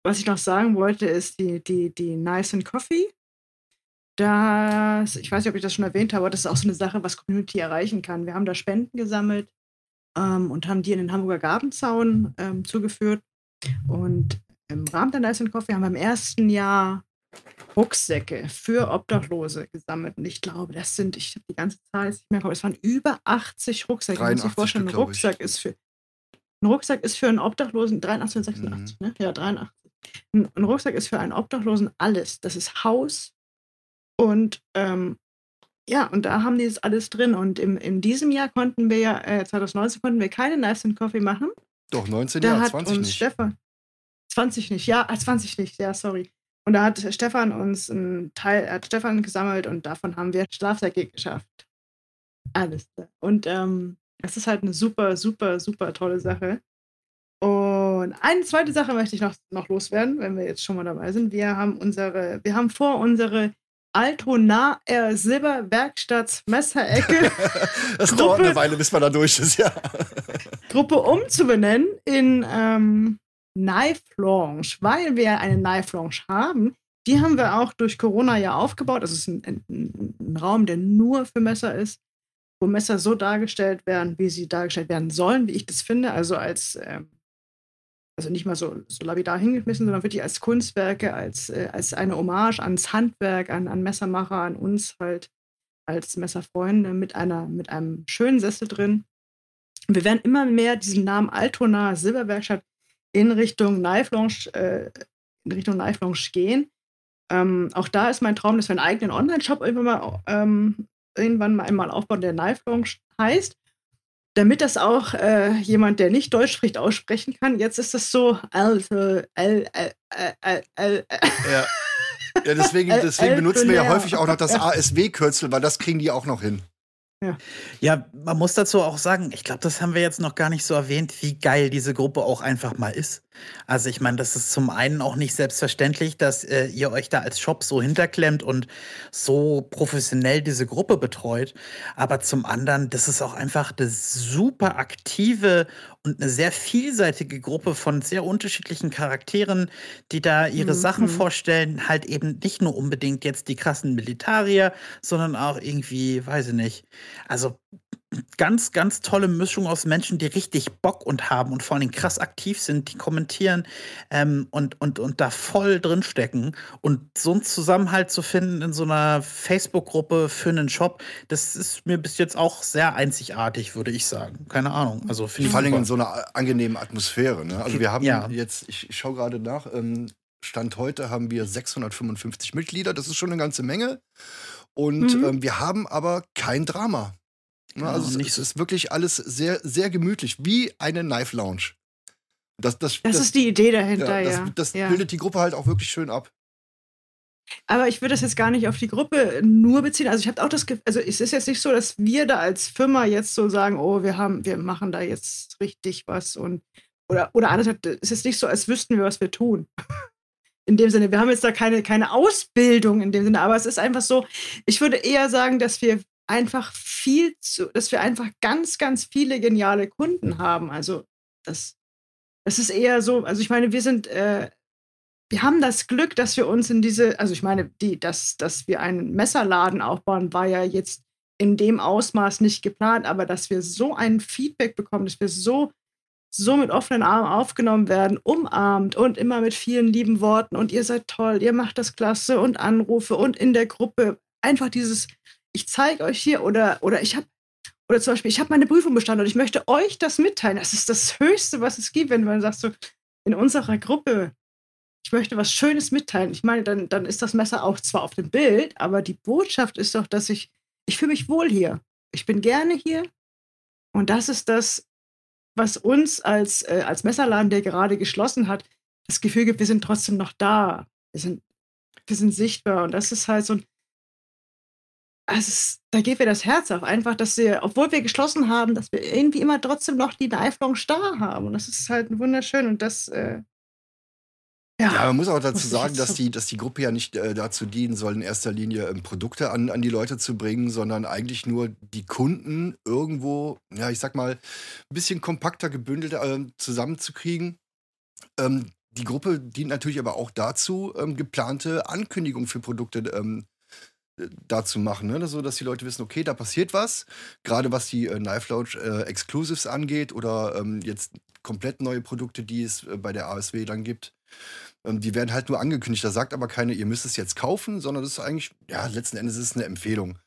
Speaker 1: was ich noch sagen wollte, ist die, die, die Nice and Coffee. Das, ich weiß nicht, ob ich das schon erwähnt habe, aber das ist auch so eine Sache, was Community erreichen kann. Wir haben da Spenden gesammelt ähm, und haben die in den Hamburger Gartenzaun ähm, zugeführt. Und im Rahmen der Nice Coffee haben wir im ersten Jahr Rucksäcke für Obdachlose gesammelt. Und ich glaube, das sind, ich habe die ganze Zahl nicht mehr es waren über 80 Rucksäcke.
Speaker 3: 83
Speaker 1: muss ich vorstellen, ein Rucksack ist für ein Rucksack ist für einen Obdachlosen 83 oder 86,
Speaker 3: Mhm.
Speaker 1: ne? Ja, 83. Ein, ein Rucksack ist für einen Obdachlosen alles. Das ist Haus und ähm, ja, und da haben die das alles drin. Und im, in diesem Jahr konnten wir ja, äh, 2019 konnten wir keine Nice and Coffee machen.
Speaker 3: Doch, 19
Speaker 1: Da
Speaker 3: Jahre,
Speaker 1: hat
Speaker 3: 20
Speaker 1: uns
Speaker 3: nicht.
Speaker 1: Stefan. 20 nicht, ja, ah, 20 nicht, ja, sorry. Und da hat Stefan uns einen Teil, hat Stefan gesammelt und davon haben wir Schlafsäcke geschafft. Alles. da. Und ähm, das ist halt eine super, super, super tolle Sache. Und eine zweite Sache möchte ich noch, noch loswerden, wenn wir jetzt schon mal dabei sind. Wir haben unsere, wir haben vor, unsere Altonaer Silberwerkstatt Messerecke
Speaker 3: Das
Speaker 1: Gruppe-
Speaker 3: dauert eine Weile, bis man da durch ist, ja.
Speaker 1: Gruppe umzubenennen in ähm, Knife Lounge, weil wir eine Knife Lounge haben. Die haben wir auch durch Corona ja aufgebaut. Das ist ein, ein, ein Raum, der nur für Messer ist, wo Messer so dargestellt werden, wie sie dargestellt werden sollen, wie ich das finde. Also als, ähm, also nicht mal so, so lapidar hingeschmissen, sondern wirklich als Kunstwerke, als, äh, als eine Hommage ans Handwerk, an, an Messermacher, an uns halt als Messerfreunde mit einer, mit einem schönen Sessel drin. Wir werden immer mehr diesen Namen Altona Silberwerkstatt in Richtung Knife Lounge, äh, in Richtung Knife Lounge gehen. Ähm, auch da ist mein Traum, dass wir einen eigenen Online-Shop irgendwann mal, ähm, irgendwann mal einmal aufbauen, der Knife Lounge heißt. Damit das auch äh, jemand, der nicht Deutsch spricht, aussprechen kann. Jetzt ist es so, also, L, L, L, L, L,
Speaker 3: Ja, ja deswegen, deswegen benutzen wir ja häufig auch noch das ASW-Kürzel, weil das kriegen die auch noch hin.
Speaker 2: Ja, man muss dazu auch sagen, ich glaube, das haben wir jetzt noch gar nicht so erwähnt, wie geil diese Gruppe auch einfach mal ist. Also ich meine, das ist zum einen auch nicht selbstverständlich, dass äh, ihr euch da als Shop so hinterklemmt und so professionell diese Gruppe betreut. Aber zum anderen, das ist auch einfach eine super aktive und eine sehr vielseitige Gruppe von sehr unterschiedlichen Charakteren, die da ihre
Speaker 1: Mhm.
Speaker 2: Sachen vorstellen. Halt eben nicht nur unbedingt jetzt die krassen Militarier, sondern auch irgendwie, weiß ich nicht, also ganz, ganz tolle Mischung aus Menschen, die richtig Bock und haben und vor allen Dingen krass aktiv sind, die kommentieren ähm, und, und, und da voll drin stecken. Und so einen Zusammenhalt zu finden in so einer Facebook-Gruppe für einen Shop, das ist mir bis jetzt auch sehr einzigartig, würde ich sagen. Keine Ahnung. Also
Speaker 3: Vor allem in so einer angenehmen Atmosphäre. Ne? Also wir haben
Speaker 2: Ja.
Speaker 3: jetzt, ich, ich schaue gerade nach, ähm, Stand heute haben wir 655 Mitglieder, das ist schon eine ganze Menge. Und
Speaker 1: Mhm.
Speaker 3: ähm, wir haben aber kein Drama.
Speaker 2: Genau,
Speaker 3: also es,
Speaker 2: nicht
Speaker 3: es
Speaker 2: so-
Speaker 3: ist wirklich alles sehr, sehr gemütlich, wie eine Knife Lounge. Das, das,
Speaker 1: Das, ist die Idee dahinter,
Speaker 3: ja,
Speaker 1: ja.
Speaker 3: das, das
Speaker 1: ja.
Speaker 3: bildet die Gruppe halt auch wirklich schön ab.
Speaker 1: Aber ich würde das jetzt gar nicht auf die Gruppe nur beziehen. Also ich habe auch das Gefühl, also es ist jetzt nicht so, dass wir da als Firma jetzt so sagen, oh, wir haben, wir machen da jetzt richtig was und oder oder anders, es ist nicht so, als wüssten wir, was wir tun. In dem Sinne, wir haben jetzt da keine, keine Ausbildung in dem Sinne, aber es ist einfach so, ich würde eher sagen, dass wir einfach viel zu, dass wir einfach ganz, ganz viele geniale Kunden haben. Also das, das ist eher so, also ich meine, wir sind, äh, wir haben das Glück, dass wir uns in diese, also ich meine, die, dass, dass wir einen Messerladen aufbauen, war ja jetzt in dem Ausmaß nicht geplant, aber dass wir so ein Feedback bekommen, dass wir so, so mit offenen Armen aufgenommen werden, umarmt und immer mit vielen lieben Worten und ihr seid toll, ihr macht das klasse und Anrufe und in der Gruppe einfach dieses, ich zeige euch hier oder, oder ich habe oder zum Beispiel, ich habe meine Prüfung bestanden und ich möchte euch das mitteilen. Das ist das Höchste, was es gibt, wenn man sagt, so in unserer Gruppe, ich möchte was Schönes mitteilen. Ich meine, dann, dann ist das Messer auch zwar auf dem Bild, aber die Botschaft ist doch, dass ich, ich fühle mich wohl hier. Ich bin gerne hier. Und das ist das, was uns als, äh, als Messerladen, der gerade geschlossen hat, das Gefühl gibt, wir sind trotzdem noch da. Wir sind, wir sind sichtbar. Und das ist halt so ein. Also da geht mir das Herz auf, einfach, dass wir, obwohl wir geschlossen haben, dass wir irgendwie immer trotzdem noch die Knife Lounge da haben. Und das ist halt wunderschön. Und das, äh,
Speaker 3: ja, ja, man muss auch dazu sagen, dass die, dass die Gruppe ja nicht äh, dazu dienen soll, in erster Linie ähm, Produkte an, an die Leute zu bringen, sondern eigentlich nur die Kunden irgendwo, ja, ich sag mal, ein bisschen kompakter gebündelt äh, zusammenzukriegen. Ähm, die Gruppe dient natürlich aber auch dazu, ähm, geplante Ankündigungen für Produkte ähm, äh, dazu machen, ne? so dass die Leute wissen, okay, da passiert was. Gerade was die äh, Knife Lounge äh, Exclusives angeht oder ähm, jetzt komplett neue Produkte, die es äh, bei der ASW dann gibt. Ähm, die werden halt nur angekündigt. Da sagt aber keiner, ihr müsst es jetzt kaufen, sondern das ist eigentlich, ja, letzten Endes ist es eine Empfehlung.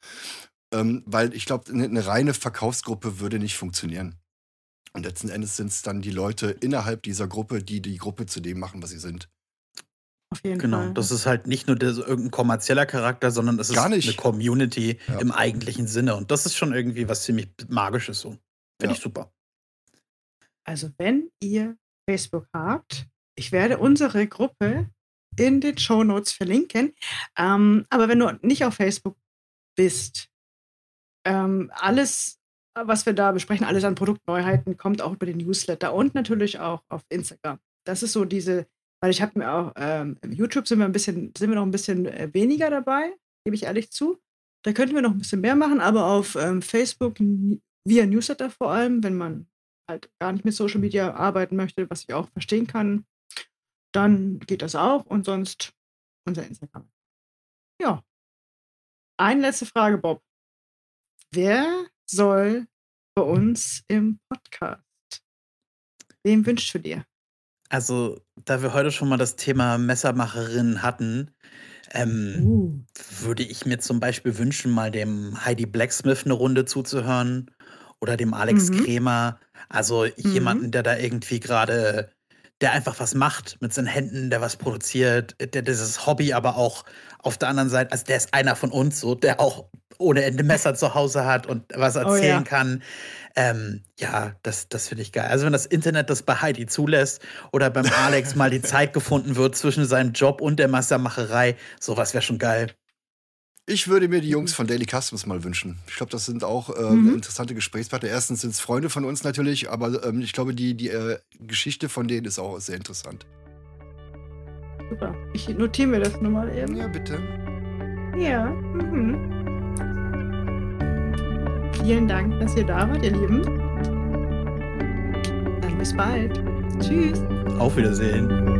Speaker 3: Ähm, weil ich glaube, eine, eine reine Verkaufsgruppe würde nicht funktionieren. Und letzten Endes sind es dann die Leute innerhalb dieser Gruppe, die die Gruppe zu dem machen, was sie sind.
Speaker 2: Auf jeden genau, Fall. das ist halt nicht nur der, irgendein kommerzieller Charakter, sondern es ist eine Community ja. im eigentlichen Sinne. Und das ist schon irgendwie was ziemlich Magisches so. Finde ja. ich super.
Speaker 1: Also, wenn ihr Facebook habt, ich werde unsere Gruppe in den Show Notes verlinken. Ähm, aber wenn du nicht auf Facebook bist, ähm, alles, was wir da besprechen, alles an Produktneuheiten, kommt auch über den Newsletter und natürlich auch auf Instagram. Das ist so diese, weil ich habe mir auch, ähm, YouTube sind wir ein bisschen, sind wir noch ein bisschen äh, weniger dabei, gebe ich ehrlich zu. Da könnten wir noch ein bisschen mehr machen, aber auf ähm, Facebook via Newsletter vor allem, wenn man halt gar nicht mit Social Media arbeiten möchte, was ich auch verstehen kann, dann geht das auch und sonst unser Instagram. Ja. Eine letzte Frage, Bob. Wer soll bei uns im Podcast? Wem wünschst du dir?
Speaker 2: Also, da wir heute schon mal das Thema Messermacherin hatten, ähm, uh. würde ich mir zum Beispiel wünschen, mal dem Heidi Blacksmith eine Runde zuzuhören oder dem Alex mhm. Kremer. Also mhm. jemanden, der da irgendwie gerade der einfach was macht mit seinen Händen, der was produziert, der dieses Hobby aber auch auf der anderen Seite, also der ist einer von uns, so, der auch ohne Ende Messer zu Hause hat und was erzählen oh, ja. kann. Ähm, ja, das, das finde ich geil. Also, wenn das Internet das bei Heidi zulässt oder beim Alex mal die Zeit gefunden wird zwischen seinem Job und der Messermacherei, sowas wäre schon geil.
Speaker 3: Ich würde mir die Jungs von Daily Customs mal wünschen. Ich glaube, das sind auch äh, mhm. interessante Gesprächspartner. Erstens sind es Freunde von uns natürlich, aber ähm, ich glaube, die, die äh, Geschichte von denen ist auch sehr interessant.
Speaker 1: Super. Ich notiere mir das nochmal eben.
Speaker 3: Ja, bitte.
Speaker 1: Ja. Mhm. Vielen Dank, dass ihr da wart, ihr Lieben. Dann bis bald. Tschüss.
Speaker 2: Auf Wiedersehen.